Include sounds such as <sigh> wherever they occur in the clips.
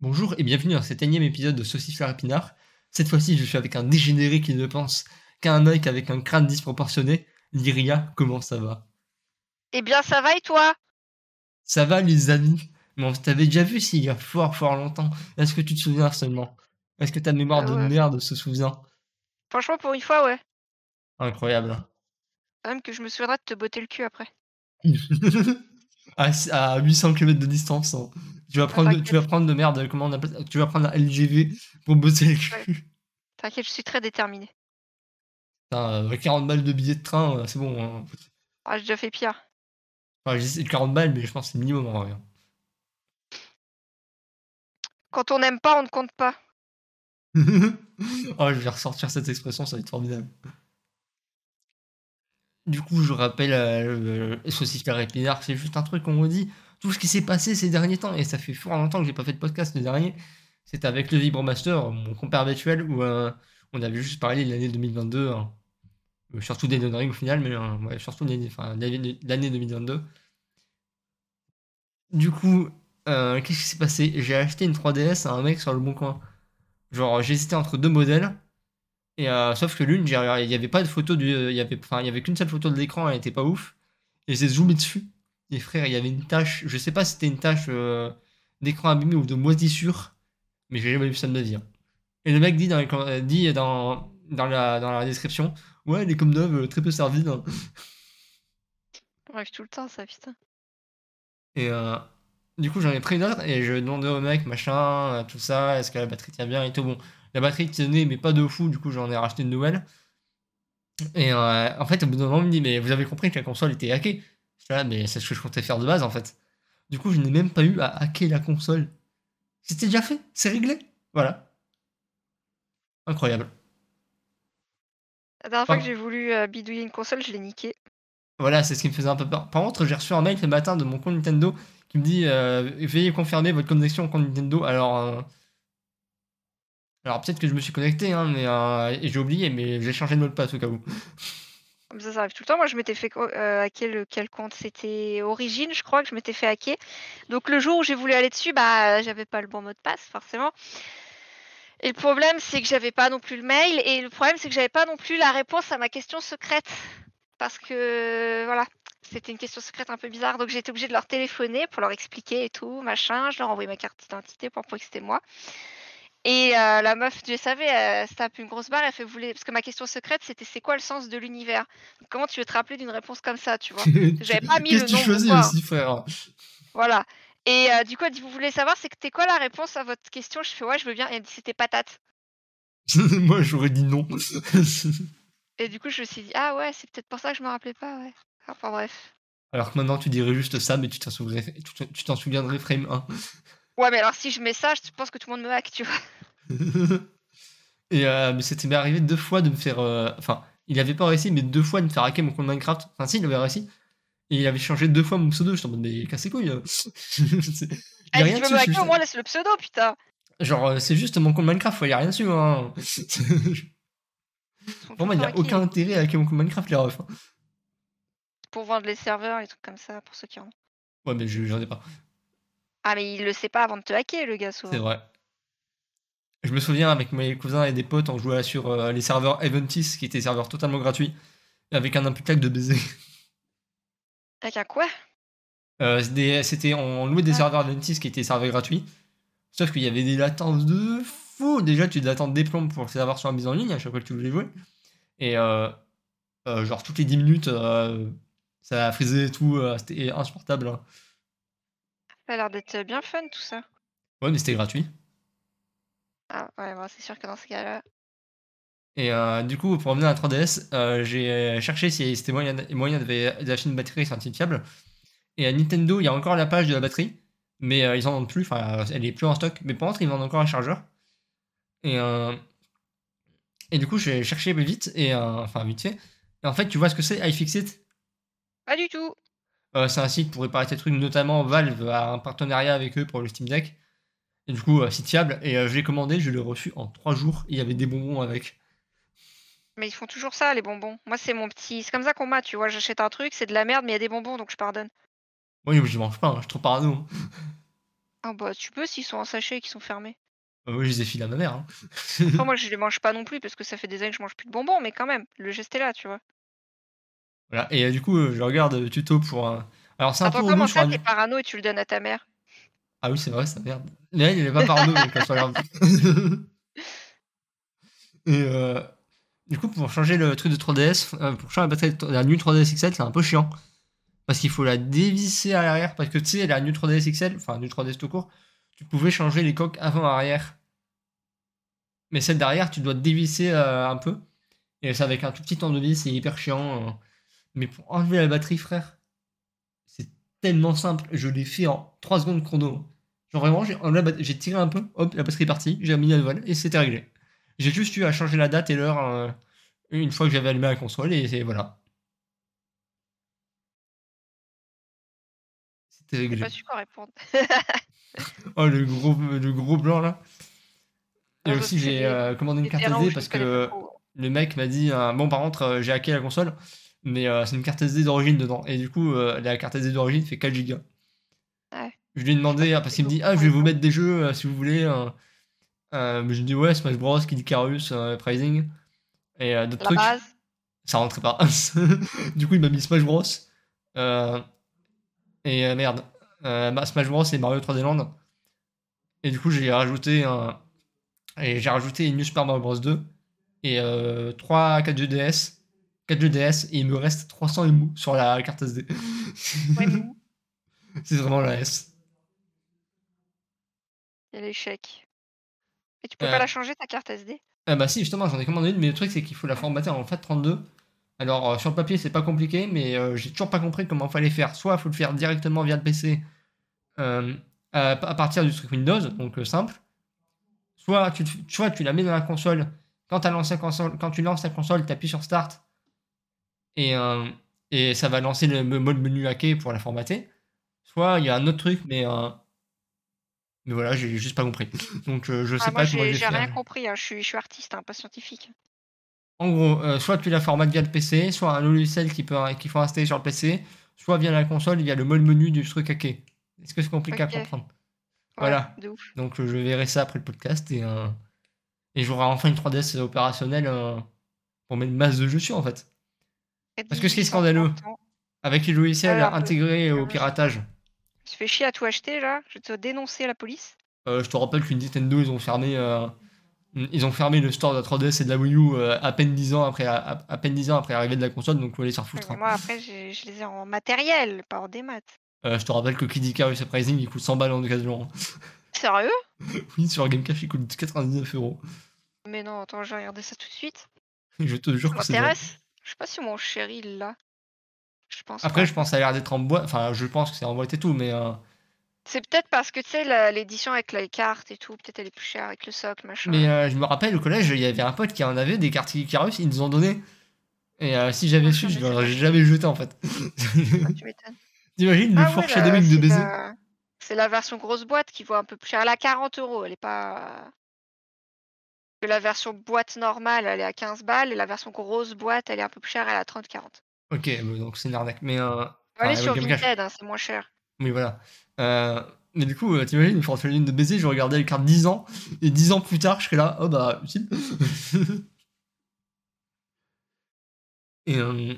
Bonjour et bienvenue dans cet énième épisode de Saucisse à Épinard. Cette fois-ci, je suis avec un dégénéré qui ne pense qu'à un mec avec un crâne disproportionné. Lyria, comment ça va? Eh bien, ça va et toi? Ça va, les amis? Mais on t'avait déjà vu s'il y a fort fort longtemps. Est-ce que tu te souviens seulement? Est-ce que ta mémoire Ah de ouais. merde se souvient? Franchement, pour une fois, ouais. Incroyable. Même que je me souviendrai de te botter le cul après. <laughs> à, à 800 km de distance. hein. Tu vas prendre, tu vas prendre de merde, comment on appelle ça? Tu vas prendre la LGV pour bosser le cul. T'inquiète, je suis très déterminée. Putain, euh, 40 balles de billets de train, euh, c'est bon. hein. Ah, j'ai déjà fait pire. Enfin, j'ai dit 40 balles, mais je pense que c'est minimum en vrai. hein. Quand on n'aime pas, on ne compte pas. <laughs> oh, je vais ressortir cette expression, ça va être formidable. Du coup, je rappelle, euh, le saucisse la épinard, c'est juste un truc qu'on me dit. Tout ce qui s'est passé ces derniers temps, et ça fait fort longtemps que j'ai pas fait de podcast le dernier, c'était avec le Vibromaster, mon compère virtuel, où euh, on avait juste parlé de l'année 2022, hein. Euh, surtout des Ring au final, mais euh, ouais, surtout l'année enfin, de l'année l'année 2022. Du coup, euh, qu'est-ce qui s'est passé? J'ai acheté une 3DS à un mec sur le bon coin. Genre, j'hésitais entre deux modèles. Et euh, sauf que l'une, j'ai- il n'y avait pas de photo du. Il y avait, enfin, il y avait qu'une seule photo de l'écran, elle était pas ouf. Et j'ai zoomé dessus. Et frère, il y avait une tache. Je sais pas si c'était une tache euh, d'écran abîmé ou de moisissure. Mais j'ai jamais vu ça de ma vie. hein. Et le mec dit dans, les euh, dit dans, dans, la, dans la description Ouais, elle est comme neuve, euh, très peu servie. hein. On arrive tout le temps, ça, putain. Et euh, du coup, j'en ai pris une autre et je demandais au mec, machin, euh, tout ça, est-ce que la batterie tient bien et tout. Bon, la batterie tenait, mais pas de fou, du coup, j'en ai racheté une nouvelle. Et euh, en fait, au bout d'un moment, il me dit, mais vous avez compris que la console était hackée? Je suis là, mais c'est ce que je comptais faire de base, en fait. Du coup, je n'ai même pas eu à hacker la console. C'était déjà fait, c'est réglé. Voilà. Incroyable. La dernière fois Ah. que j'ai voulu euh, bidouiller une console, je l'ai niquée. Voilà, c'est ce qui me faisait un peu peur. Par contre, j'ai reçu un mail ce matin de mon compte Nintendo qui me dit euh, Veuillez confirmer votre connexion au compte Nintendo. Alors, euh, alors peut-être que je me suis connecté, hein, mais euh, et j'ai oublié, mais j'ai changé de mot de passe au cas où. Ça, ça arrive tout le temps. Moi, je m'étais fait euh, hacker le quel compte C'était Origin, je crois que je m'étais fait hacker. Donc, le jour où j'ai voulu aller dessus, bah, j'avais pas le bon mot de passe, forcément. Et le problème, c'est que j'avais pas non plus le mail. Et le problème, c'est que j'avais pas non plus la réponse à ma question secrète. Parce que, voilà, c'était une question secrète un peu bizarre. Donc, j'étais obligée de leur téléphoner pour leur expliquer et tout, machin. Je leur envoyais ma carte d'identité pour prouver que c'était moi. Et euh, la meuf, je savais, elle se tape une grosse barre. Elle fait, voulez... Parce que ma question secrète, c'était c'est quoi le sens de l'univers? Comment tu veux te rappeler d'une réponse comme ça, tu vois? <laughs> J'avais pas mis Qu'est-ce le que tu nom. choisis aussi, frère? Voilà. Et euh, du coup, elle dit, vous voulez savoir, c'était quoi la réponse à votre question? Je fais, ouais, je veux bien. Et elle dit, c'était patate. <laughs> Moi, j'aurais dit non. <laughs> Et du coup, je me suis dit, ah ouais, c'est peut-être pour ça que je me rappelais pas, ouais. Enfin bref. alors que maintenant, tu dirais juste ça, mais tu t'en souviendrais, tu t'en souviendrais frame 1. Ouais, mais alors si je mets ça, je pense que tout le monde me hack, tu vois. <laughs> Et euh, mais c'était arrivé deux fois de me faire. euh, Enfin, il avait pas réussi, mais deux fois de me faire hacker mon compte Minecraft. Enfin, si, il avait réussi. Et il avait changé deux fois mon pseudo. Je suis en mode, mais casse les couilles. <laughs> rien si tu veux me hacker, au moins laisse le pseudo, putain. Genre, euh, c'est juste mon compte Minecraft, il y a rien dessus. Hein. Pour moi, il n'y a aucun intérêt à hacker mon compte Minecraft, les refs. hein. Pour vendre les serveurs, les trucs comme ça, pour ceux qui en ont. Ouais, mais je- j'en ai pas. Ah, mais il le sait pas avant de te hacker, le gars, souvent. C'est vrai. Je me souviens avec mes cousins et des potes, on jouait sur euh, les serveurs Eventis, qui étaient des serveurs totalement gratuits, avec un input lag de baiser. <laughs> Avec un quoi? Euh, C'était, on louait des Ah. serveurs Adventis qui étaient serveurs gratuits. Sauf qu'il y avait des latences de fou. Déjà, tu attendre des plombs pour que les serveurs soient mis en ligne à chaque fois que tu voulais jouer. Et euh, genre, toutes les 10 minutes, ça frisait et tout. C'était insupportable. hein. Ça a l'air d'être bien fun, tout ça. Ouais, mais c'était gratuit. Ah, ouais, bon, c'est sûr que dans ce cas-là. Et euh, du coup, pour revenir à la 3DS, euh, j'ai cherché si c'était moyen, moyen de- d'acheter une batterie sur un site fiable. Et à Nintendo, il y a encore la page de la batterie, mais euh, ils en vendent plus, enfin, elle est plus en stock. Mais par contre, ils vendent encore un chargeur. Et, euh, et du coup, j'ai cherché vite, et, euh, enfin, vite fait. Et en fait, tu vois ce que c'est iFixit? Pas du tout. Euh, C'est un site pour réparer tes trucs, notamment Valve a un partenariat avec eux pour le Steam Deck. Et du coup, euh, site fiable. Et euh, je l'ai commandé, je l'ai reçu en 3 jours, il y avait des bonbons avec. Mais ils font toujours ça, les bonbons. Moi, c'est mon petit. C'est comme ça qu'on m'a, tu vois. J'achète un truc, c'est de la merde, mais il y a des bonbons, donc je pardonne. Oui, mais je mange pas, hein, je suis trop parano. Ah bah tu peux s'ils sont en sachet et qu'ils sont fermés. Euh, oui, je les ai filés à ma mère. hein. Moi <laughs> je les mange pas non plus parce que ça fait des années que je mange plus de bonbons, mais quand même, le geste est là, tu vois. Voilà. Et euh, du coup, euh, je regarde le tuto pour un. Alors, c'est un peu Attends, comment ça, t'es parano et tu le donnes à ta mère? Ah oui, c'est vrai, ça merde. Elle, il est pas parano, mais quand je regarde. Et euh, du coup, pour changer le truc de 3DS, euh, pour changer la batterie de la New 3DS XL, c'est un peu chiant. Parce qu'il faut la dévisser à l'arrière. Parce que tu sais, la New 3DS XL, enfin, New 3DS tout court, tu pouvais changer les coques avant-arrière. Mais celle derrière, tu dois dévisser euh, un peu. Et c'est avec un tout petit tournevis, c'est hyper chiant. Mais pour enlever la batterie, frère, c'est tellement simple. Je l'ai fait en 3 secondes chrono. Genre vraiment, j'ai tiré un peu, hop, la batterie est partie, j'ai mis la voile et c'était réglé. J'ai juste eu à changer la date et l'heure euh, une fois que j'avais allumé la console et voilà. C'était réglé. pas su quoi répondre. <laughs> Oh, le gros, le gros blanc là. Et Ah, aussi, j'ai euh, commandé une carte SD parce que trop. le mec m'a dit euh, Bon, par contre, euh, j'ai hacké la console, mais euh, c'est une carte SD d'origine dedans. Et du coup, euh, la carte SD d'origine fait 4 Go. Ouais. Je lui ai demandé, parce qu'il me dit Ah, je vais vous mettre des jeux euh, si vous voulez. mais je lui ai dit Ouais, Smash Bros, Kid Icarus, Pricing. Et d'autres trucs. base. Ça rentrait pas. <laughs> du coup, il m'a mis Smash Bros. Et merde. Smash Bros et Mario 3D Land. Et du coup, j'ai rajouté un. Et j'ai rajouté une New Super Mario Bros 2 et euh, 3 4 jeux DS. 4 jeux DS et il me reste 300 émous sur la carte SD. Ouais. <laughs> C'est vraiment la S. Il y a l'échec. Et tu peux Euh. pas la changer ta carte SD Ah bah si, justement, j'en ai commandé une, mais le truc c'est qu'il faut la formater en FAT32. Alors euh, sur le papier c'est pas compliqué, mais euh, j'ai toujours pas compris comment fallait faire. Soit il faut le faire directement via le PC euh, à, à partir du truc Windows, donc euh, simple. Soit tu, soit tu la mets dans la console. Quand, t'as lancé la console, quand tu lances la console, tu appuies sur Start et, euh, et ça va lancer le mode menu hacké pour la formater. Soit il y a un autre truc, mais euh, mais voilà, j'ai juste pas compris. <laughs> Donc euh, je sais Ah, moi pas comment j'ai rien compris, hein. je, suis, je suis artiste, hein, pas scientifique. En gros, euh, soit tu la formates via le PC, soit un logiciel qu'il faut installer sur le PC, soit via la console, via le mode menu du truc hacké. Est-ce que c'est compliqué à comprendre Ouais, Voilà. De ouf. Donc euh, je verrai ça après le podcast et, et j'aurai enfin une 3DS opérationnelle pour mettre une masse de jeux dessus en fait. Parce que ce qui est scandaleux, 1850 ans. Avec les logiciels Ouais, un peu. intégrés au piratage. Tu fais chier à tout acheter là, je vais te dénoncer à la police. Euh, je te rappelle qu'une Nintendo, ils ont fermé, euh, ils ont fermé le store de la 3DS et de la Wii U euh, à peine 10 ans après, à, à peine 10 ans après l'arrivée de la console, donc faut aller s'en foutre. Hein. moi après je les ai en matériel, pas en démat. Euh, je te rappelle que Kid Icarus Uprising il coûte 100 balles en occasion. hein. Sérieux? <laughs> Oui, sur Game Cash il coûte 99 euros. Mais non, attends, je vais regarder ça tout de suite. Je te jure Ça que c'est. Je sais pas si mon chéri l'a. Je pense Après, pas. je pense que ça a l'air d'être en boîte. Enfin, je pense que c'est en boîte et tout, mais euh, C'est peut-être parce que tu sais, l'édition avec les cartes et tout, peut-être elle est plus chère avec le socle, machin. Mais euh, je me rappelle au collège, il y avait un pote qui en avait des cartes Icarus, ils nous ont donné. Et euh, si j'avais Ah, su, je l'aurais jamais jeté en fait. Ah, tu m'étonnes. <laughs> T'imagines le Ah ouais, foreshadowing là, de baiser? la- C'est la version grosse boîte qui vaut un peu plus cher. Elle à 40 euros, elle est pas. Que la version boîte normale, elle est à 15 balles, et la version grosse boîte, elle est un peu plus chère, elle est à 30-40. Ok, donc c'est une arnaque. Mais euh, ouais, sur. Vinted, hein, c'est moins cher. Oui, voilà. Euh, mais du coup, euh, t'imagines, le foreshadowing de baiser, je regardais les cartes 10 ans, et 10 ans plus tard, je serais là, oh bah, utile. <laughs> et euh,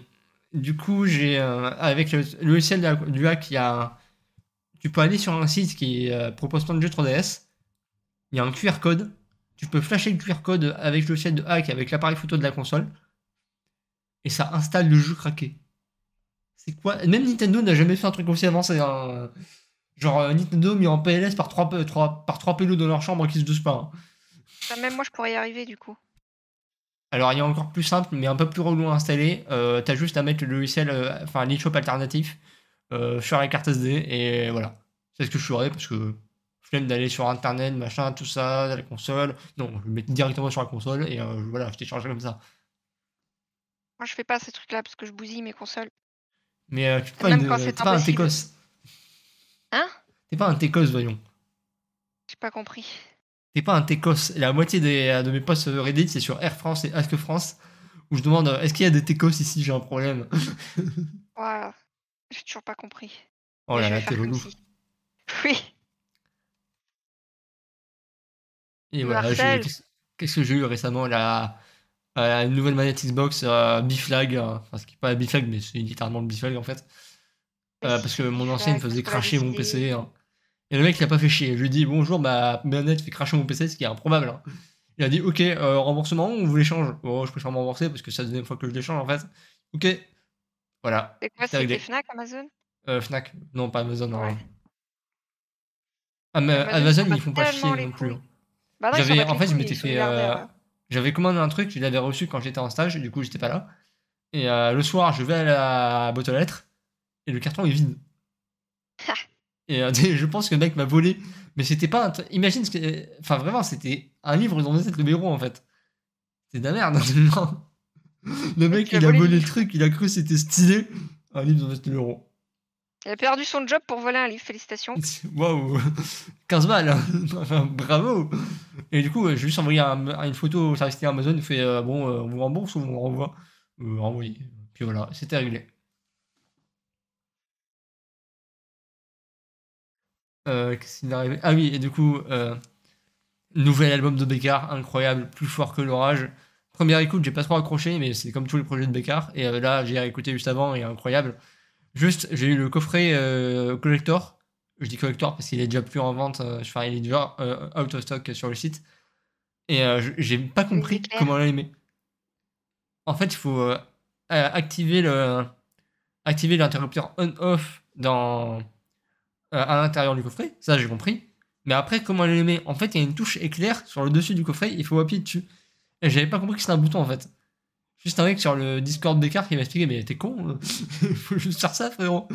du coup, j'ai, avec le, logiciel du hack, il y a, tu peux aller sur un site qui propose plein de jeux 3DS, il y a un QR code, tu peux flasher le QR code avec le logiciel de hack, avec l'appareil photo de la console, et ça installe le jeu craqué. C'est quoi? Même Nintendo n'a jamais fait un truc aussi avancé. hein. Genre euh, Nintendo mis en PLS par trois, trois- par trois pélos dans leur chambre qui se doucent pas. hein. Ça, même moi, je pourrais y arriver du coup. Alors il y a encore plus simple, mais un peu plus relou à installer. Euh, T'as juste à mettre le logiciel, euh, enfin l'eShop alternatif euh, sur la carte SD et voilà. C'est ce que je ferais parce que flemme d'aller sur internet, machin, tout ça, la console. Non, je le mets directement sur la console et euh, voilà, je téléchargerai comme ça. Moi, je fais pas ces trucs-là parce que je bousille mes consoles. Mais euh, tu pas, Même une- c'est pas un. Técos. Hein? T'es pas un Técos, voyons. J'ai pas compris. T'es pas un Técos. La moitié des, de mes posts Reddit, c'est sur Air France et Ask France, où je demande euh, est-ce qu'il y a des Técos ici? J'ai un problème. Ouah, j'ai toujours pas compris. Oh là là, t'es relou. Oui. Et voilà, qu'est-ce que j'ai eu récemment la, euh, nouvelle manette Xbox euh, Biflag, euh, enfin ce qui n'est pas Biflag mais c'est littéralement le Biflag en fait. Euh, parce que mon ancien il me faisait cracher mon. PC. hein. Et le mec il a pas fait chier. Je lui ai dit bonjour, ma manette fait cracher mon PC, ce qui est improbable. hein. Il a dit ok, remboursement, on vous l'échange. Bon, je préfère me rembourser parce que c'est la deuxième fois que je l'échange en fait. Ok. Voilà. C'est quoi. C'était Fnac, Amazon? Euh, Fnac, non pas Amazon. Ouais. hein. Ah, mais Amazon, Amazon, ils font pas chier non plus. couilles. Hein. Bah J'avais, en fait, je m'étais fait, euh, ouais. j'avais commandé un truc, je l'avais reçu quand j'étais en stage, et du coup j'étais pas là. Et euh, le soir, je vais à la boîte aux lettres, et le carton est vide. et euh, <laughs> je pense que le mec m'a volé, mais c'était pas. t- Imagine ce que. Enfin, vraiment, c'était un livre dans être le bureau en fait. C'est de la merde. <laughs> le mec, il a volé le truc, il a cru que c'était stylé. Un livre dans le bureau. Il a perdu son job pour voler un livre, félicitations. <laughs> Waouh 15 balles <laughs> Bravo Et du coup, euh, j'ai juste envoyé un- une photo au service Amazon, il fait euh, bon, euh, on vous rembourse ou on vous renvoie? Euh. Puis voilà, c'était réglé. Ah oui, et du coup, nouvel album de Bécard, incroyable, plus fort que l'orage. Première écoute, j'ai pas trop accroché, mais c'est comme tous les projets de Bécard. Et là, j'ai réécouté juste avant et incroyable. Juste, j'ai eu le coffret euh, collector. Je dis collector parce qu'il est déjà plus en vente. euh, Enfin, il est déjà euh, out of stock sur le site. Et euh, j'ai pas compris comment l'allumer. En fait, il faut euh, euh, activer le activer l'interrupteur on-off dans euh, à l'intérieur du coffret. Ça, j'ai compris. Mais après, comment l'allumer En fait, il y a une touche éclair sur le dessus du coffret. Il faut appuyer dessus. Et j'avais pas compris que c'était un bouton en fait. Juste un mec sur le Discord d'écart qui m'a expliqué Mais t'es con euh. <laughs> Faut juste faire ça, frérot.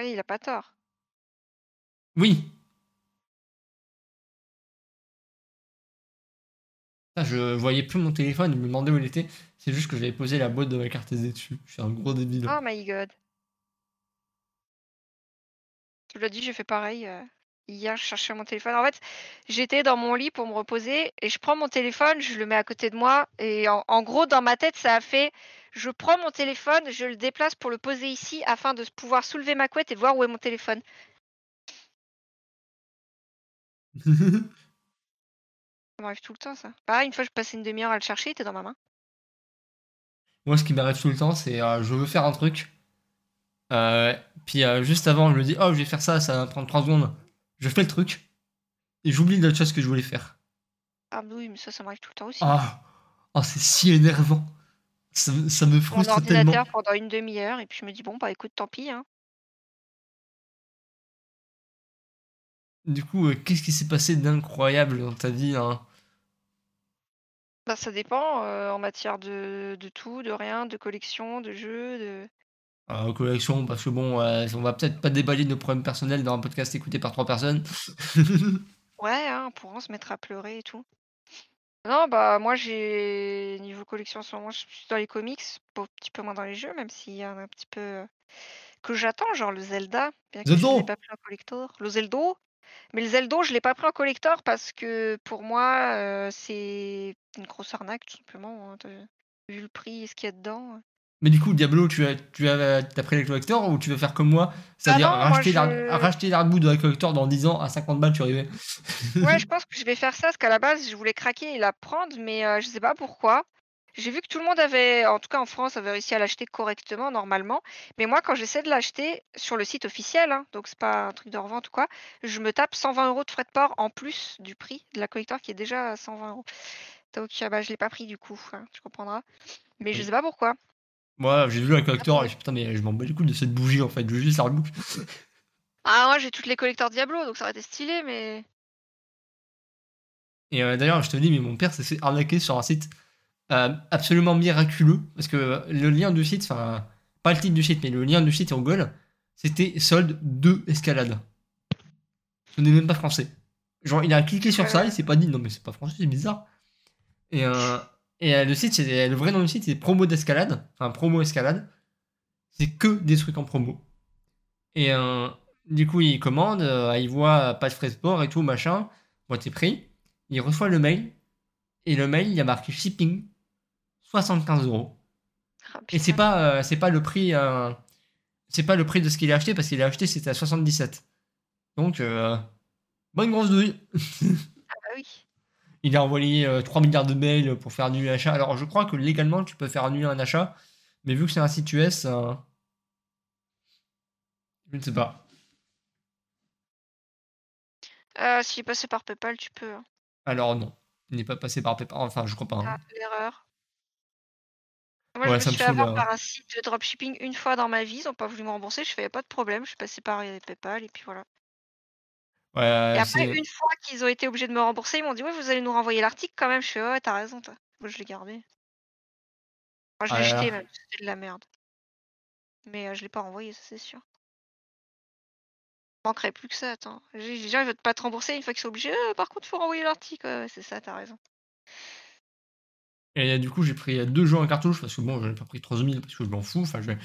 Oui, il a pas tort. Oui. Ça, je voyais plus mon téléphone, je me demandais où il était. C'est juste que j'avais posé la boîte de ma carte SD dessus. Je suis un gros débile. Oh my god. Tu l'as dit, j'ai fait pareil. Hier, je cherchais mon téléphone. En fait, j'étais dans mon lit pour me reposer et je prends mon téléphone, je le mets à côté de moi. Et en, en gros, dans ma tête, ça a fait je prends mon téléphone, je le déplace pour le poser ici afin de pouvoir soulever ma couette et voir où est mon téléphone. <laughs> Ça m'arrive tout le temps, ça. Pareil, une fois, je passais une demi-heure à le chercher, il était dans ma main. Moi, ce qui m'arrive tout le temps, c'est euh, je veux faire un truc. Euh, puis euh, juste avant, je me dis, oh, je vais faire ça, ça va prendre 3 secondes. Je fais le truc. Et j'oublie l'autre chose que je voulais faire. Ah bah oui, mais ça, ça m'arrive tout le temps aussi. Ah, oh, c'est si énervant. Ça, me- ça me mon frustre tellement. ordinateur pendant une demi-heure et puis je me dis bon bah écoute tant pis hein. Du coup, euh, qu'est-ce qui s'est passé d'incroyable dans ta vie hein? Bah ça dépend euh, en matière de, de tout, de rien, de collection, de jeux, de. Euh, collection, parce que bon, euh, on va peut-être pas déballer nos problèmes personnels dans un podcast écouté par trois personnes. <laughs> Ouais, hein, on pourra se mettre à pleurer et tout. Non bah moi j'ai niveau collection en ce moment je suis dans les comics, un petit peu moins dans les jeux, même s'il y en a un petit peu euh, que j'attends, genre le Zelda, bien que je Zelda l'ai pas pris en collector. Le Zeldo, mais le Zeldo je l'ai pas pris en collector parce que pour moi euh, c'est une grosse arnaque tout simplement. hein, de- Vu le prix et ce qu'il y a dedans. Mais du coup, Diablo, tu as, tu as, pris la collector ou tu veux faire comme moi C'est-à-dire moi, racheter, je- racheter de la collector dans 10 ans à 50 balles, tu arrivais. <laughs> Ouais, je <laughs> pense que je vais faire ça parce qu'à la base, je voulais craquer et la prendre, mais euh, je sais pas pourquoi. J'ai vu que tout le monde avait, en tout cas en France, avait réussi à l'acheter correctement, normalement. Mais moi, quand j'essaie de l'acheter sur le site officiel, hein, donc c'est pas un truc de revente ou quoi, je me tape 120 euros de frais de port en plus du prix de la collector qui est déjà à 120 euros. Donc euh, bah, je l'ai pas pris du coup, hein, tu comprendras. Mais je sais pas pourquoi. Moi, j'ai vu la collector et je putain, mais je m'en bats les couilles de cette bougie en fait, je veux juste l'artbook. Ah, moi j'ai toutes les collecteurs Diablo, donc ça aurait été stylé, mais. Et euh, d'ailleurs, je te dis, mais mon père s'est fait arnaquer sur un site euh, absolument miraculeux. Parce que le lien du site, enfin, pas le titre du site, mais le lien du site en Google, c'était solde de escalade. Ce n'est même pas français. Genre, il a cliqué sur ça, il s'est pas dit, non, mais c'est pas français, c'est bizarre. Et, euh, et euh, le site, le vrai nom du site, c'est promo d'escalade. Enfin, promo escalade. C'est que des trucs en promo. Et euh, du coup, il commande, euh, il voit pas de frais de port et tout, machin. Moi, t'es pris. Il reçoit le mail. Et le mail, il y a marqué shipping 75 euros. Ah, Et c'est pas, c'est pas le prix, c'est pas le prix de ce qu'il a acheté parce qu'il a acheté c'était à 77. Donc, bonne grosse douille. <laughs> Il a envoyé euh, 3 milliards de mails pour faire annuler l'achat. Alors, je crois que légalement, tu peux faire annuler un achat, mais vu que c'est un site US, euh, je ne sais pas. Euh, S'il est passé par PayPal, tu peux. hein. Alors, non. Il n'est pas passé par PayPal. Enfin, je crois pas. hein. Ah, l'erreur. Moi, Ouais, je me suis fait saoule, avoir euh. par un site de dropshipping une fois dans ma vie. Ils n'ont pas voulu me rembourser. Je fais y a pas de problème. Je suis passé par euh, PayPal et puis voilà. Ouais, Et après, c'est. une fois qu'ils ont été obligés de me rembourser, ils m'ont dit Ouais, vous allez nous renvoyer l'article quand même. Je fais Ouais, t'as raison, toi. Moi, je l'ai gardé. Moi, je Ah l'ai là jeté là. même. C'était de la merde. Mais euh, je l'ai pas renvoyé, ça c'est sûr. Manquerait plus que ça, attends. J'ai- Les gens ils veulent pas te rembourser une fois qu'ils sont obligés. Euh, par contre, faut renvoyer l'article. Ouais, ouais, c'est ça, t'as raison. Et du coup, j'ai pris deux jeux en cartouche parce que bon, j'en ai pas pris 13 000 parce que je m'en fous. Enfin, je vais,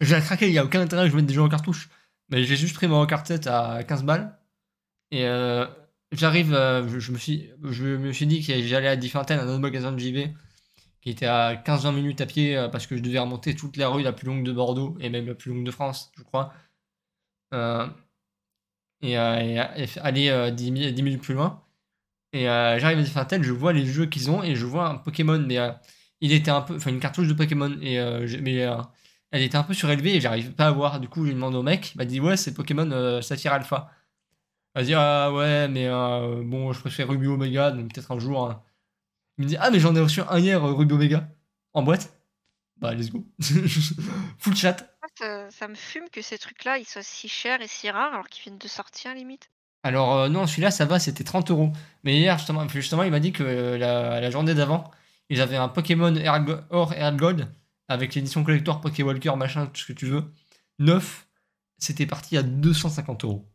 je vais craquer, il n'y a aucun intérêt que je mette des jeux en cartouche. Mais j'ai juste pris mon carte 7 à 15 balles. Et euh, j'arrive, euh, je, je me suis, je me suis dit que j'allais à Diffinten, un autre magasin de JV, qui était à 15-20 minutes à pied euh, parce que je devais remonter toute la rue la plus longue de Bordeaux et même la plus longue de France, je crois. Et, aller euh, 10, mi- 10 minutes plus loin. Et j'arrive à Diffintel, je vois les jeux qu'ils ont et je vois un Pokémon, mais il était un peu, enfin une cartouche de Pokémon, et mais elle était un peu surélevée et j'arrive pas à voir. Du coup, j'ai demandé au mec, il m'a dit ouais, c'est Pokémon Saphir Alpha. M'a dit ah ouais, mais euh, bon, je préfère Ruby Omega, donc peut-être un jour. hein. Il me dit ah mais j'en ai reçu un hier, euh, Ruby Omega, en boîte. Bah let's go. <laughs> Full chat. Moi, Ça, ça me fume que ces trucs-là ils soient si chers et si rares alors qu'ils viennent de sortir limite. Alors euh, non, celui-là ça va, c'était 30 euros. Mais hier justement, justement il m'a dit que euh, la, la journée d'avant, ils avaient un Pokémon Or Air Gold avec l'édition collector Pokéwalker, machin, tout ce que tu veux. Neuf, c'était parti à 250 euros.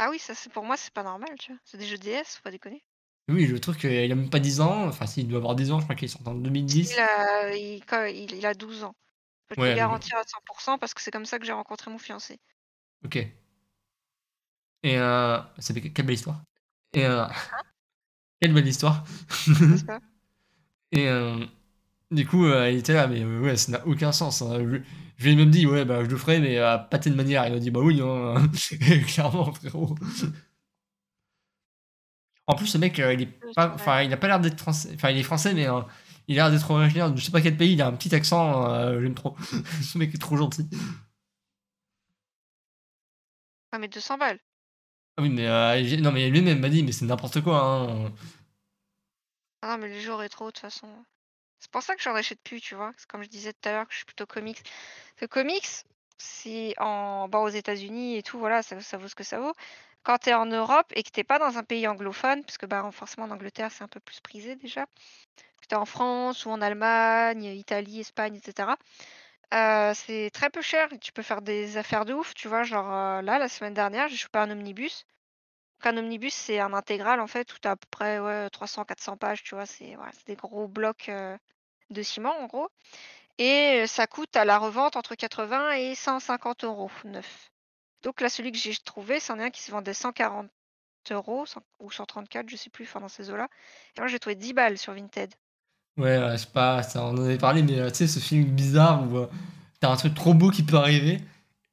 Ah oui, ça c'est pour moi c'est pas normal, tu vois. C'est des jeux DS, faut pas déconner. Oui, le truc, euh, il a même pas 10 ans. Enfin, s'il doit avoir 10 ans, je crois qu'il sort en 2010. Il a, il, quand- il- il a 12 ans. Je peux te Ouais, le mais- garantir à 100% parce que c'est comme ça que j'ai rencontré mon fiancé. Ok. Et euh, ça fait quelle belle histoire. Et euh, <laughs> quelle belle histoire. <laughs> Et euh, du coup, euh, il était là, mais euh, ouais, ça n'a aucun sens. hein. Je, je lui ai même dit, ouais, bah je le ferai, mais euh, pas telle manière. Il m'a dit, bah oui, hein. <laughs> clairement, frérot. En plus, ce mec, euh, il est pas, enfin, il a pas l'air d'être français. Enfin, il est français, mais euh, il a l'air d'être originaire de je sais pas quel pays. Il a un petit accent. J'aime trop. <laughs> ce mec est trop gentil. Ah mais 200 balles. Ah oui, mais euh, non, mais lui-même m'a dit, mais c'est n'importe quoi. Hein. Ah non mais les jeux rétro de toute façon. C'est pour ça que j'en achète plus, tu vois. C'est comme je disais tout à l'heure que je suis plutôt comics. Le comics, c'est en bon, aux États-Unis et tout, voilà, ça, vaut ce que ça vaut. Quand tu es en Europe et que t'es pas dans un pays anglophone, parce que bah, forcément en Angleterre c'est un peu plus prisé déjà, que tu es en France ou en Allemagne, Italie, Espagne, etc. euh, c'est très peu cher. Tu peux faire des affaires de ouf, tu vois. Genre euh, là, la semaine dernière, j'ai chopé un omnibus. Donc, un omnibus, c'est un intégral en fait, où à peu près ouais, 300-400 pages, tu vois. C'est des gros blocs euh, de ciment en gros. Et euh, ça coûte à la revente entre 80 et 150 euros neuf. Donc là, celui que j'ai trouvé, c'en est un qui se vendait 140 euros ou 134, je sais plus, enfin dans ces eaux-là. Et moi, j'ai trouvé 10 balles sur Vinted. Ouais, euh, je sais pas, ça, on en avait parlé, mais euh, tu sais, ce film bizarre où t'as un truc trop beau qui peut arriver.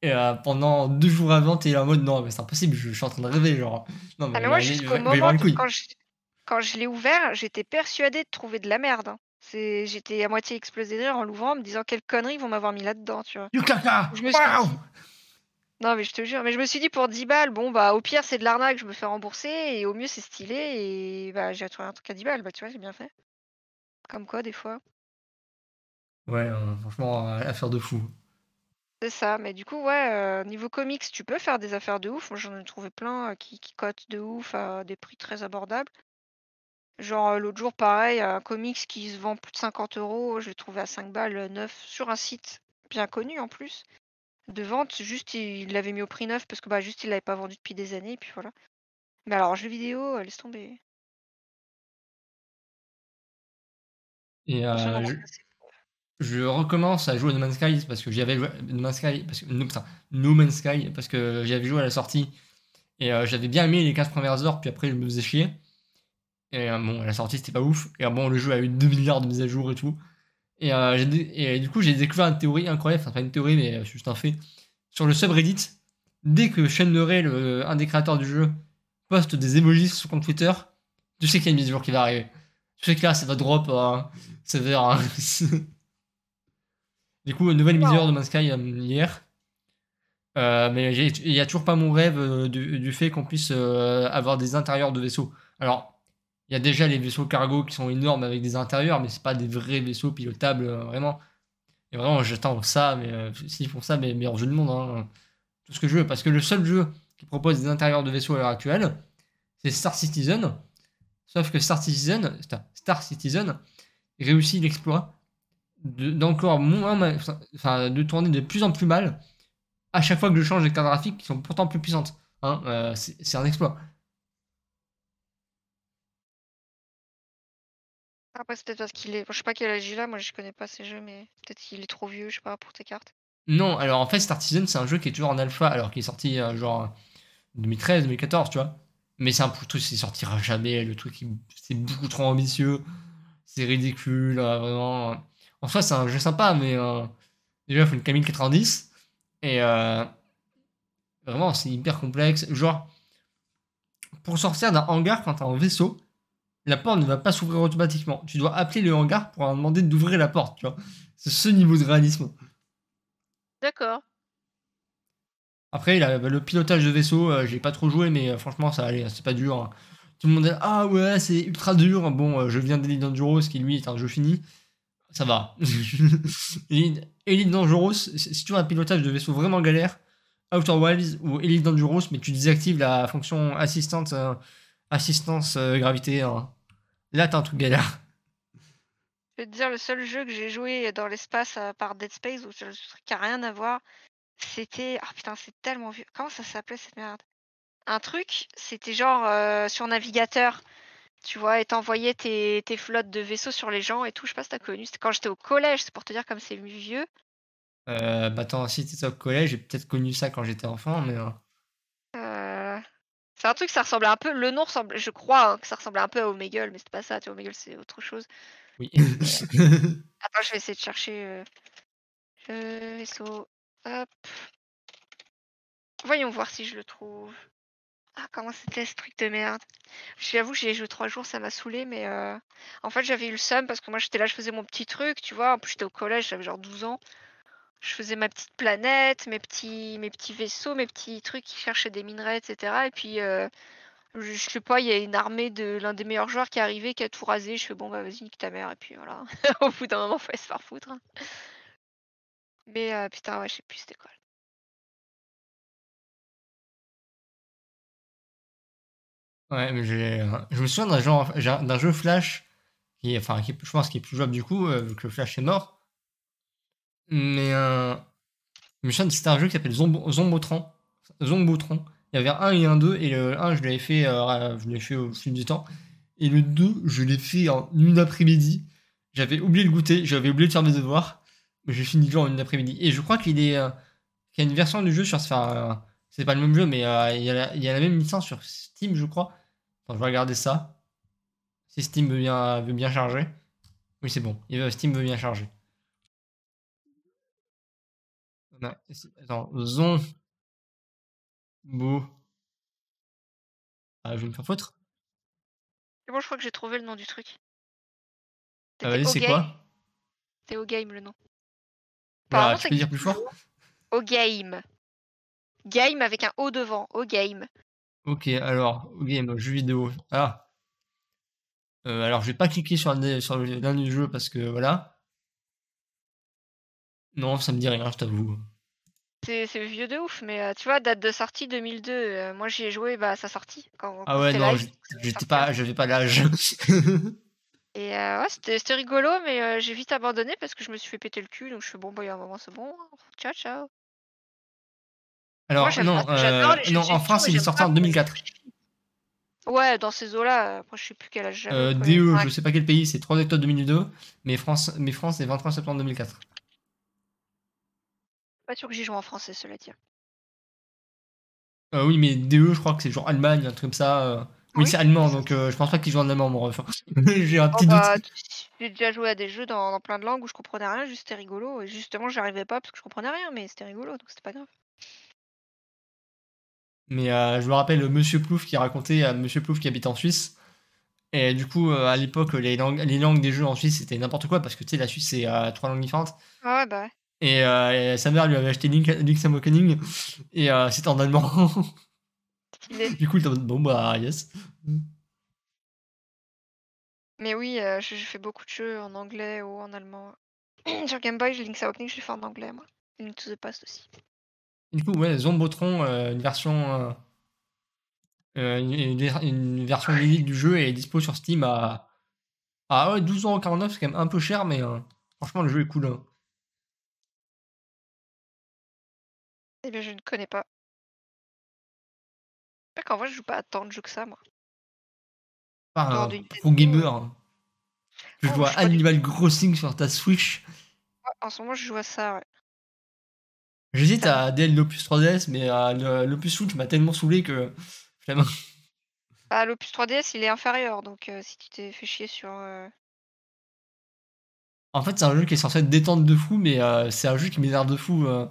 Et euh, pendant deux jours avant, t'es là en mode non, mais c'est impossible, je, je suis en train de rêver. Genre, non, mais Ah, mais moi, jusqu'au moment, quand je, quand je l'ai ouvert, j'étais persuadée de trouver de la merde. hein. C'est, j'étais à moitié explosée de rire en l'ouvrant, en me disant quelle connerie ils vont m'avoir mis là-dedans, tu vois. Yukaka Je me suis Waouh dit- Non, mais je te jure, mais je me suis dit pour 10 balles, bon, bah, au pire, c'est de l'arnaque, je me fais rembourser, et au mieux, c'est stylé, et bah, j'ai trouvé un truc à 10 balles, bah, tu vois, j'ai bien fait. Comme quoi, des fois. Ouais, euh, franchement, euh, affaire de fou. C'est ça, mais du coup, ouais, euh, niveau comics, tu peux faire des affaires de ouf. Moi, j'en ai trouvé plein euh, qui, qui cotent de ouf à des prix très abordables. Genre, euh, l'autre jour, pareil, un comics qui se vend plus de 50 euros, je l'ai trouvé à 5 balles euh, neuf sur un site bien connu en plus. De vente, juste il l'avait mis au prix neuf parce que bah juste il l'avait pas vendu depuis des années, et puis voilà. Mais alors, jeux vidéo, laisse tomber. Et je, je recommence à jouer No Man's Sky parce que j'y avais joué No Man's Sky parce que no, putain, No Man's Sky parce que j'y avais joué à la sortie. Et euh, j'avais bien aimé les 15 premières heures puis après je me faisais chier. Et euh, bon à la sortie c'était pas ouf. Et euh, bon le jeu a eu 2 milliards de mises à jour et tout. Et, du coup j'ai découvert une théorie incroyable enfin pas une théorie mais juste un fait sur le subreddit. Dès que Shenmue le un des créateurs du jeu poste des emojis sur son compte Twitter Tu sais qu'il y a une mise à jour qui va arriver. Tu sais que là, ça va drop hein, sévère. <laughs> du coup, une nouvelle mise à jour de Man's euh, hier. Euh, mais il n'y a toujours pas mon rêve euh, du, du fait qu'on puisse euh, avoir des intérieurs de vaisseaux. Alors, il y a déjà les vaisseaux cargo qui sont énormes avec des intérieurs, mais c'est pas des vrais vaisseaux pilotables, vraiment. Et vraiment, j'attends ça, mais s'ils font ça, mais meilleur jeu du monde. hein. Tout ce que je veux. Parce que le seul jeu qui propose des intérieurs de vaisseaux à l'heure actuelle, c'est Star Citizen. Sauf que Star Citizen, Star- Citizen réussit l'exploit d'encore moins, enfin, de tourner de plus en plus mal à chaque fois que je change les cartes graphiques qui sont pourtant plus puissantes. Hein, euh, c'est un exploit. Après, c'est peut-être parce qu'il est. Je sais pas quel âge il a, moi je connais pas ces jeux, mais peut-être qu'il est trop vieux, je sais pas, pour tes cartes. Non, alors en fait, Star Citizen, c'est un jeu qui est toujours en alpha, alors qu'il est sorti euh, genre 2013, 2014, tu vois. Mais c'est un truc qui sortira jamais. Le truc, c'est beaucoup trop ambitieux. C'est ridicule, euh, vraiment. En soi, c'est un jeu sympa, mais euh, déjà, il faut une Camille 90. Et euh, vraiment, c'est hyper complexe. Genre, pour sortir d'un hangar quand t'es en vaisseau, la porte ne va pas s'ouvrir automatiquement. Tu dois appeler le hangar pour leur demander d'ouvrir la porte, tu vois. C'est ce niveau de réalisme. D'accord. Après, la- le pilotage de vaisseau, euh, j'ai pas trop joué, mais euh, franchement, ça allait, c'est pas dur. hein. Tout le monde dit Ah ouais, c'est ultra dur. Bon, euh, je viens d'Elite Dangerous, qui lui est un jeu fini. Ça va. <laughs> Elite Dangerous, si tu veux un pilotage de vaisseau vraiment galère, Outer Wilds ou Elite Dangerous, mais tu désactives la fonction assistante, euh, assistance euh, gravité. hein. Là, t'as un truc galère. Je vais te dire, le seul jeu que j'ai joué dans l'espace à part Dead Space, truc qui a rien à voir, c'était. Ah putain, c'est tellement vieux. Comment ça s'appelait cette merde? Un truc, c'était genre euh, sur navigateur, tu vois, et t'envoyais tes, tes flottes de vaisseaux sur les gens et tout. Je sais pas si t'as connu. C'était quand j'étais au collège, c'est pour te dire comme c'est vieux. Euh, bah, attends, si t'étais au collège, j'ai peut-être connu ça quand j'étais enfant, mais. euh, Euh, C'est un truc, ça ressemblait un peu. Le nom ressemblait, je crois hein, que ça ressemblait un peu à Omegle, mais c'était pas ça. Tu vois, Omegle, c'est autre chose. Oui. <laughs> Attends, je vais essayer de chercher. Euh... vaisseau. Hop. Voyons voir si je le trouve. Ah, comment c'était ce truc de merde? J'avoue, j'ai joué trois jours, ça m'a saoulé, mais euh, en fait, j'avais eu le seum parce que moi, j'étais là, je faisais mon petit truc, tu vois. En plus, j'étais au collège, j'avais genre 12 ans. Je faisais ma petite planète, mes petits, mes petits vaisseaux, mes petits trucs qui cherchaient des minerais, etc. Et puis, euh, je, sais pas, il y a une armée de l'un des meilleurs joueurs qui est arrivé, qui a tout rasé. Je fais bon, bah vas-y, nique ta mère. Et puis voilà. <laughs> Au bout d'un moment, fallait se faire foutre. Mais euh, putain, ouais, je sais plus c'était quoi. Ouais, mais euh, je me souviens d'un j'ai- d'un jeu Flash qui, enfin, qui, je pense qui est plus jouable du coup, euh, vu que le Flash est mort. Mais euh, je me souviens c'était un jeu qui s'appelle Zombo- Zombotron. Zombotron. Il y avait un 1 et un 2, et le 1, je l'avais fait, euh, je fait au fil du temps. Et le 2, je l'ai fait en une après-midi. J'avais oublié le goûter, j'avais oublié de faire mes devoirs. Mais j'ai fini le jeu en une après-midi. Et je crois qu'il est, y a une version du jeu sur. Enfin, c'est pas le même jeu, mais il, y a il y a la même licence sur Steam, je crois. Je vais regarder ça. Si Steam veut bien, veut bien charger. Oui, c'est bon. Steam veut bien charger. C'est- Attends, Zon. Beau. Ah, je vais me faire foutre. C'est bon, je crois que j'ai trouvé le nom du truc. Ah, vas-y, c'est quoi C'était O-Game le nom. Apparemment, Tu peux dire plus fort toujours. O-Game. Game avec un O devant. O-Game. Ok, alors, game, jeu vidéo. Ah. Euh, alors, je vais pas cliquer sur un sur le- l'un du jeu parce que voilà. Non, ça me dit rien, je t'avoue. C'est c'est vieux de ouf, mais euh, tu vois, date de sortie 2002. euh, moi, j'y ai joué bah, à sa sortie. Quand, Ah quand ouais, c'était non, live, j'étais- pas, j'avais pas l'âge. <laughs> Et euh, ouais, c'était c'était rigolo, mais euh, j'ai vite abandonné parce que je me suis fait péter le cul. Donc je fais bon, bah, il y a un moment, c'est bon. hein. Ciao, ciao. Alors, non, pas- euh, non, en France, il est sorti en quand 2004. Ouais, dans ces eaux-là, après, je sais plus quel âge. Euh. DE, Ouais, je sais pas quel pays, c'est 3 octobre 2002, mais France, mais France, c'est 23 septembre 2004. pas sûr que j'y joue en français, cela dit. Euh, oui, mais DE, je crois que c'est genre Allemagne, un truc comme ça. euh. Oui, Oui. c'est allemand, donc euh, je pense pas qu'ils jouent en allemand, mon ref. <laughs> J'ai un Oh, petit bah, doute. j'ai déjà joué à des jeux dans, dans plein de langues où je comprenais rien, juste c'était rigolo. Et justement, j'arrivais pas parce que je comprenais rien, mais c'était rigolo, donc c'était pas grave. Mais euh, je me rappelle Monsieur Plouf qui racontait à Monsieur Plouf qui habite en Suisse. Et du coup, euh, à l'époque, les langues, les langues des jeux en Suisse, c'était n'importe quoi parce que tu sais, la Suisse, c'est euh, trois langues différentes. Ah ouais, bah ouais. Et, et sa mère lui avait acheté Link, Link's Awakening et c'était en allemand. <laughs> Du coup, il mode, bon, bah, yes. Mais oui, j'ai j'ai fait beaucoup de jeux en anglais ou en allemand. <clears throat> Sur Game Boy, Link's Awakening, je l'ai fait en anglais, moi. Link to the Past aussi. Du coup, ouais, Zombotron, euh, une version. euh, euh, une, version limite du jeu est dispo sur Steam à. Ah ouais, 12,49€, c'est quand même un peu cher, mais euh, franchement, le jeu est cool. hein. Eh bien, je ne connais pas. Qu'en vrai, je joue pas à tant de jeux que ça, moi. Pas un Nintendo, gamer. hein. Je Oh, joue à Animal Crossing sur ta Switch. Ouais, en ce moment, je joue à ça, ouais. J'hésite à DL l'Opus 3DS, mais l'Opus Switch m'a tellement saoulé que. Bah, l'Opus 3DS, il est inférieur, donc euh, si tu t'es fait chier sur... euh, En fait, c'est un jeu qui est censé être détente de fou, mais euh, c'est un jeu qui m'énerve de fou. euh.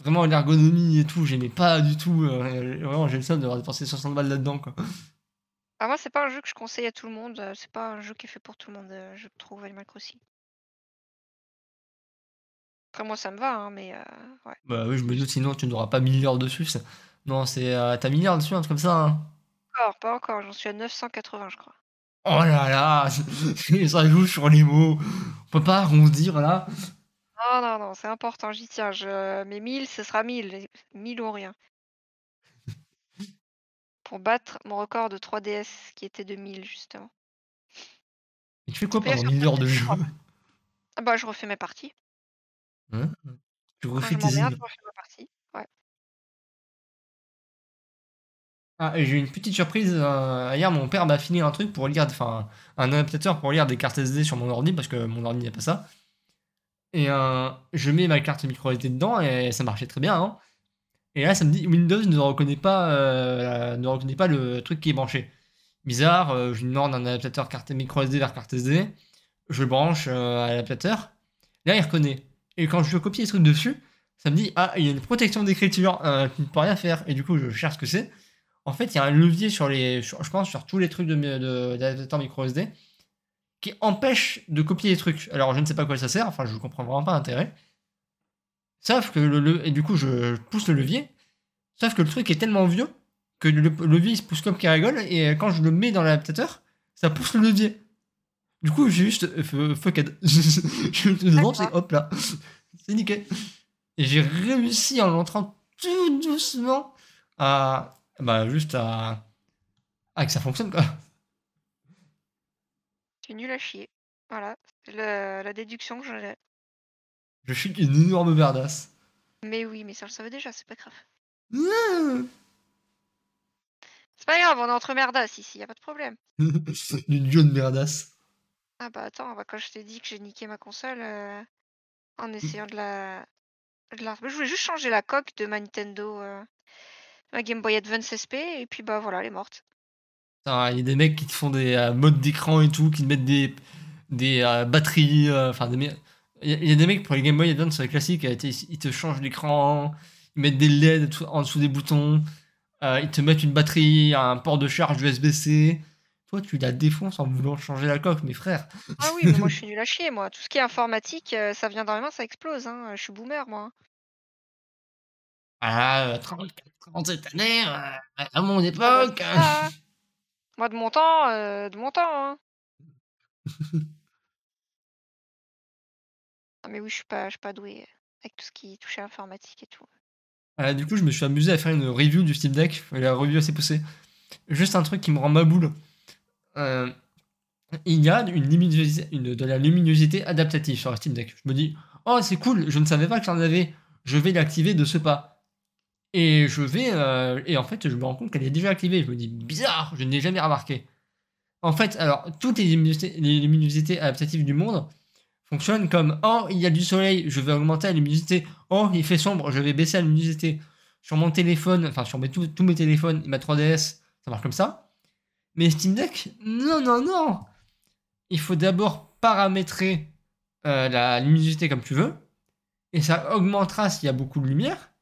Vraiment, l'ergonomie et tout, j'aimais pas du tout. euh, vraiment, j'ai le seum d'avoir dépensé 60 balles là-dedans, quoi. Ah, moi, c'est pas un jeu que je conseille à tout le monde. euh, C'est pas un jeu qui est fait pour tout le monde, euh, je trouve, Animal Crossing. Après, moi, ça me va, hein, mais euh, ouais. Bah oui, je me doute, sinon tu n'auras pas 1000 heures dessus. Non, c'est. euh, T'as 1000 heures dessus, un truc comme ça. hein. Encore, pas encore, j'en suis à 980, je crois. Oh là là, ça joue sur les mots. On peut pas arrondir là. Non, non, non, c'est important, j'y tiens. Je... Mais 1000, ce sera 1000. et 1000 ou rien. <laughs> Pour battre mon record de 3DS, qui était de 1000, justement. Et tu fais quoi pendant sur 1000 heures de jeu? Ah bah, je refais mes parties. Tu Quand refais je tes m'emmerde, îles. je refais ma partie. Ouais. Ah, et j'ai eu une petite surprise. euh, hier, mon père m'a filé un truc pour lire, enfin, un adaptateur pour lire des cartes SD sur mon ordi parce que mon ordi n'a pas ça. Et euh, je mets ma carte micro SD dedans et ça marchait très bien. hein. Et là, ça me dit Windows ne reconnaît pas, euh, ne reconnaît pas le truc qui est branché. Bizarre, euh, je demande un adaptateur carte micro SD vers carte SD. Je branche euh, à l'adaptateur. Là, il reconnaît. Et quand je veux copier les trucs dessus, ça me dit Ah, il y a une protection d'écriture, euh, tu ne peux rien faire. Et du coup, je cherche ce que c'est. En fait, il y a un levier sur les, je pense, sur tous les trucs de, de, d'adaptateur micro SD qui empêche de copier les trucs. Alors, je ne sais pas à quoi ça sert, enfin, je ne comprends vraiment pas l'intérêt. Sauf que le, et du coup, je pousse le levier. Sauf que le truc est tellement vieux que le, le levier il se pousse comme qu'il rigole et quand je le mets dans l'adaptateur, ça pousse le levier. Du coup, j'ai juste euh, fuck it. <laughs> je devant, c'est hop là. C'est nickel. Et j'ai réussi en l'entrant tout doucement à. Bah, juste à. à que ça fonctionne quoi. Tu es nul à chier. Voilà. C'est la, la déduction que j'en ai. Je suis une énorme merdasse. Mais oui, mais ça, je le savais déjà, c'est pas grave. Mmh. C'est pas grave, on est entre merdas ici, y a pas de problème. <laughs> Une jaune merdasse. Ah bah attends, bah, quand je t'ai dit que j'ai niqué ma console euh, en essayant de la... de la... Je voulais juste changer la coque de ma Nintendo, euh, ma Game Boy Advance SP, et puis bah voilà, elle est morte. Il y a des mecs qui te font des euh, modes d'écran et tout, qui te mettent des, des batteries. Enfin, des il y, y a des mecs pour les Game Boy Advance classiques, ils te changent l'écran, ils mettent des LED en dessous des boutons, ils te mettent une batterie, un port de charge USB-C. Toi, tu la défonces en voulant changer la coque, mes frères. Ah oui, mais moi je <laughs> suis nul à chier, moi. Tout ce qui est informatique, euh, ça vient dans mes mains, ça explose. Hein. Je suis boomer, moi. Ah, euh, 30, 30 cette année, euh, à mon Ah bah, époque. hein. Moi, de mon temps, euh, de mon temps. Hein. <laughs> Ah, mais oui, je suis pas, je suis pas doué avec tout ce qui touchait à informatique et tout. Euh, du coup, je me suis amusé à faire une review du Steam Deck. La review assez poussée. Juste un truc qui me rend ma boule. Euh, il y a une luminosité, de la luminosité adaptative sur le Steam Deck. Je me dis, oh, c'est cool, je ne savais pas que j'en avais. Je vais l'activer de ce pas. Et je vais. euh, et en fait, je me rends compte qu'elle est déjà activée. Je me dis, bizarre, je n'ai jamais remarqué. En fait, alors, toutes les luminosités, adaptatives du monde fonctionnent comme Oh, il y a du soleil, je vais augmenter la luminosité. Oh, il fait sombre, je vais baisser la luminosité. Sur mon téléphone, enfin, sur mes, tous, mes téléphones ma 3DS, ça marche comme ça. Mais Steam Deck, non, non, non. Il faut d'abord paramétrer euh, la luminosité comme tu veux. Et ça augmentera s'il y a beaucoup de lumière.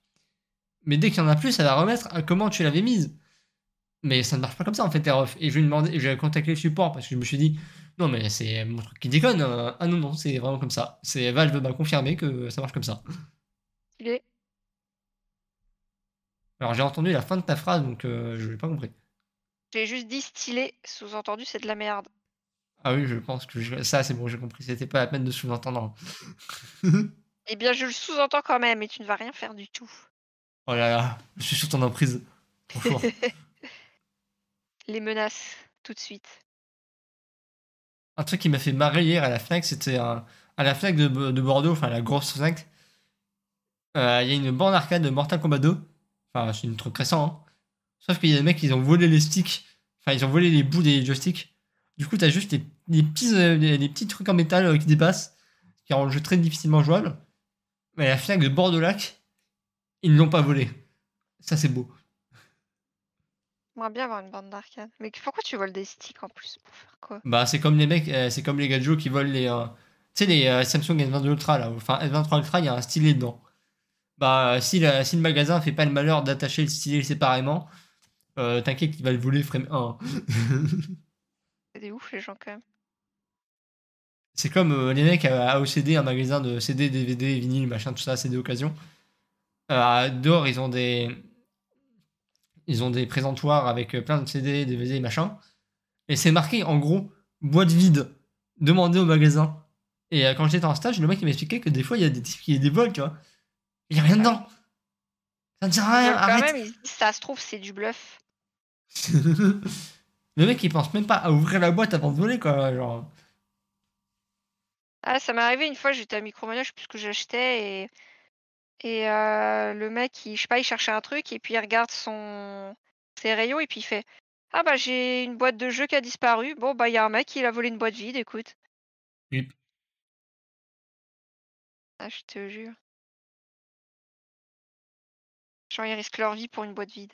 Mais dès qu'il y en a plus, ça va remettre à comment tu l'avais mise. Mais ça ne marche pas comme ça en fait, Aerof. Et je lui ai demandé, j'ai contacté le support parce que je me suis dit, non mais c'est mon truc qui déconne. euh. Ah non, non, c'est vraiment comme ça. C'est Valve m'a confirmé que ça marche comme ça. Alors j'ai entendu la fin de ta phrase, donc euh, je l'ai pas compris. J'ai juste dit stylé, sous-entendu c'est de la merde. Ah oui, je pense que je- ça c'est bon, j'ai compris. C'était pas la peine de sous-entendre. <laughs> Eh bien je le sous-entends quand même et tu ne vas rien faire du tout. Oh là là, je suis sous ton emprise. <laughs> Les menaces, tout de suite. Un truc qui m'a fait marrer hier à la Fnac, c'était un- à la Fnac de, de Bordeaux, enfin la grosse Fnac. euh, Il y a une borne arcade de Mortal Kombat 2. Enfin, c'est une truc récent. Hein. Sauf qu'il y a des mecs, ils ont volé les sticks. Enfin, ils ont volé les bouts des joysticks. Du coup, t'as juste des, des petits, euh, des, des petits trucs en métal euh, qui dépassent, qui rendent le jeu très difficilement jouable. Mais à la Fnac de Bordeaux-Lac, ils ne l'ont pas volé. Ça, c'est beau. J'aimerais bien avoir une bande d'arcade. Mais pourquoi tu voles des sticks en plus Pour faire quoi? Bah, c'est comme les mecs, euh, c'est comme les gadgets qui volent les. euh, tu sais, les Samsung S22 Ultra, là. Enfin, S23 Ultra, il y a un stylet dedans. Bah, si, la- si le magasin fait pas le malheur d'attacher le stylet séparément, euh, t'inquiète qu'il va le voler frame 1. C'est des ouf les gens quand même. c'est comme euh, les mecs à AOCD, un magasin de CD, DVD, vinyle, machin, tout ça, CD occasion. Euh, dehors, ils ont des. Ils ont des présentoirs avec euh, plein de CD, DVD, machin. Et c'est marqué en gros, boîte vide, demandez au magasin. Et quand j'étais en stage, le mec il m'expliquait que des fois il y a des types qui des vols, tu vois. Il y a rien dedans. Ça ne sert à rien, quand arrête. même, ça se trouve c'est du bluff. <laughs> le mec il pense même pas à ouvrir la boîte avant de voler, quoi. Genre. Ah, ça m'est arrivé une fois, j'étais à Micromania, je sais plus ce que j'achetais et et euh, le mec, il, je sais pas, il cherchait un truc et puis il regarde son ses rayons et puis il fait Ah bah j'ai une boîte de jeu qui a disparu. Bon bah il y a un mec qui a volé une boîte vide, écoute. Ah, je te jure. Genre ils risquent leur vie pour une boîte vide.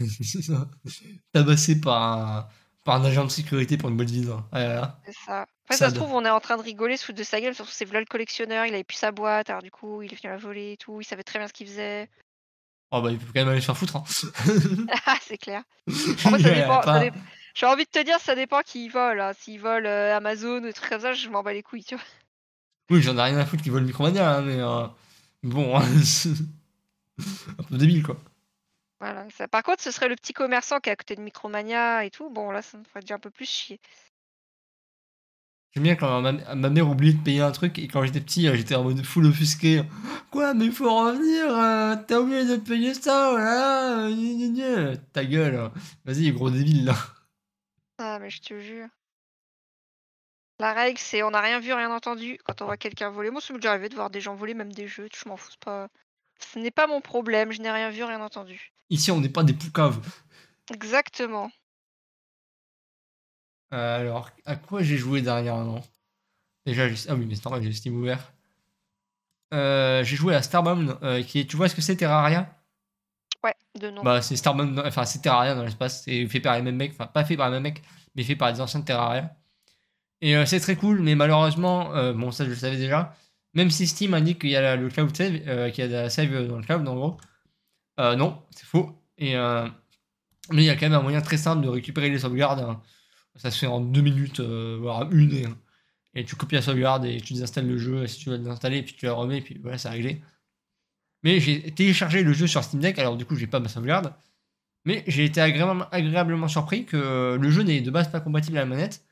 <laughs> Tabassé par un, par un agent de sécurité pour une boîte vide. hein. Ah là là. C'est ça. Après, ça se trouve, on est en train de rigoler sous de sa gueule, surtout c'est là le collectionneur, il avait plus sa boîte, alors du coup, il est venu la voler et tout, il savait très bien ce qu'il faisait. Oh bah il peut quand même aller se faire foutre. Hein. <laughs> Ah, c'est clair. <laughs> En fait, ça dépend. pas- J'ai envie de te dire, ça dépend qui vole. hein. S'il vole euh, Amazon ou des trucs comme ça, je m'en bats les couilles, tu vois. Oui, j'en ai rien à foutre qui vole Micromania, hein, mais euh, bon, hein, un peu débile quoi. Voilà. ça- Par contre, ce serait le petit commerçant qui est à côté de Micromania et tout. Bon, là, ça me ferait déjà un peu plus chier. J'aime bien quand ma, ma mère oubliait de payer un truc et quand j'étais petit, euh, j'étais en mode full offusqué. Quoi, mais il faut revenir, euh, t'as oublié de payer ça, voilà, euh, gna, gna, gna. ta gueule. hein. Vas-y, gros débile là. Ah, mais je te jure. La règle, c'est on n'a rien vu, rien entendu quand on voit quelqu'un voler. Moi, ça m'est déjà arrivé de voir des gens voler, même des jeux. Je m'en fous, pas. Ce n'est pas mon problème, je n'ai rien vu, rien entendu. Ici, on n'est pas des poucaves. Exactement. Alors, à quoi j'ai joué dernièrement? Déjà, j'ai- ah oui, mais c'est normal, j'ai Steam ouvert. Euh, j'ai joué à Starbound, euh, qui est, tu vois ce que c'est Terraria? Ouais, de nom. Bah, c'est Starbound, enfin, c'est Terraria dans l'espace, c'est fait par les mêmes mecs, enfin, pas fait par les mêmes mecs, mais fait par des anciens de Terraria. Et euh, c'est très cool, mais malheureusement, euh, bon, ça je le savais déjà, même si Steam indique qu'il y a la- le cloud save, qu'il y a de la save dans le cloud, en gros, euh, non, c'est faux. Et, euh, mais il y a quand même un moyen très simple de récupérer les sauvegardes. hein. Ça se fait en deux minutes, euh, voire une. Et, et tu copies la sauvegarde et tu désinstalles le jeu si tu veux le désinstaller, puis tu la remets, puis voilà, c'est réglé. Mais j'ai téléchargé le jeu sur Steam Deck, alors du coup, j'ai pas ma sauvegarde. Mais j'ai été agréablement, agréablement surpris que le jeu n'est de base pas compatible à la manette.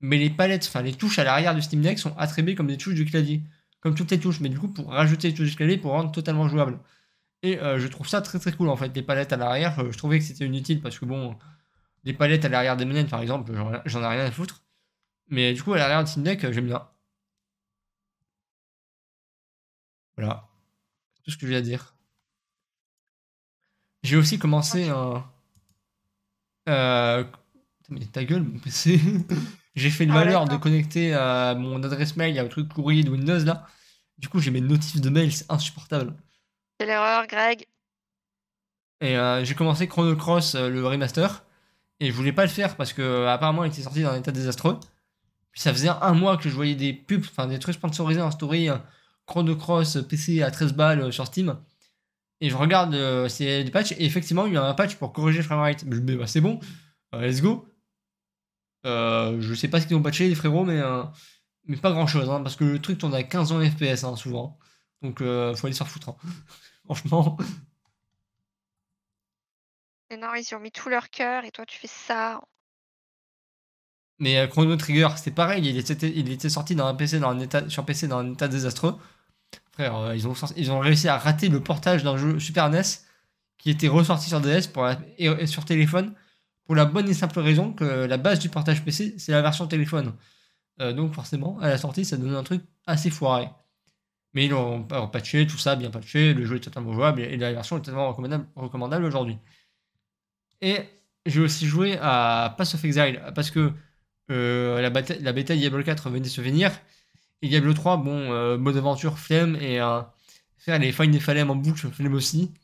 Mais les palettes, enfin les touches à l'arrière du Steam Deck sont attribuées comme des touches du clavier. Comme toutes les touches, mais du coup, pour rajouter les touches du clavier pour rendre totalement jouable. Et euh, je trouve ça très très cool en fait, les palettes à l'arrière. euh, je trouvais que c'était inutile parce que bon, les palettes à l'arrière des manettes par exemple, j'en ai rien à foutre. Mais du coup, à l'arrière du Steam Deck, euh, j'aime bien. Voilà. C'est Tout ce que j'ai à dire. J'ai aussi commencé un. Euh... Mais ta gueule, mon PC. <laughs> j'ai fait le Ah, malheur de connecter à mon adresse mail, il y a un truc courrier de Windows là. Du coup, j'ai mes notifs de mail, c'est insupportable. C'est l'erreur, Greg. Et euh, j'ai commencé Chrono Cross, euh, le remaster. Et je voulais pas le faire parce que euh, apparemment il était sorti dans un état désastreux. Puis ça faisait un mois que je voyais des pubs, enfin des trucs sponsorisés en story. euh, Chrono Cross PC à 13 balles sur Steam. Et je regarde c'est des patchs, et effectivement, il y a un patch pour corriger le framerate. Je me bah, c'est bon, let's go. Je sais pas ce qu'ils ont patché, les frérots, mais, pas grand chose, hein, parce que le truc tourne à 15 ans FPS, hein, souvent. Donc, faut aller s'en foutre. hein. <laughs> Franchement. Et non, ils y ont mis tout leur cœur et toi tu fais ça. Mais euh, Chrono Trigger, c'était pareil, il était, il était sorti dans un PC dans un état, sur PC dans un état désastreux. Frère, euh, ils, ont, sorti- ils ont réussi à rater le portage d'un jeu Super NES qui était ressorti sur DS pour la- et, et sur téléphone pour la bonne et simple raison que la base du portage PC, c'est la version téléphone. Euh, donc forcément, à la sortie, ça donnait un truc assez foiré. Mais ils l'ont patché, tout ça, bien patché, le jeu est totalement jouable et la version est totalement recommandable, aujourd'hui. Et j'ai aussi joué à Pass of Exile parce que euh, la, bata- la bêta Diablo 4 venait de se finir. Et Diablo 3, bon, euh, mode aventure, flemme, et euh, faire les Find Falem en boucle, flemme aussi.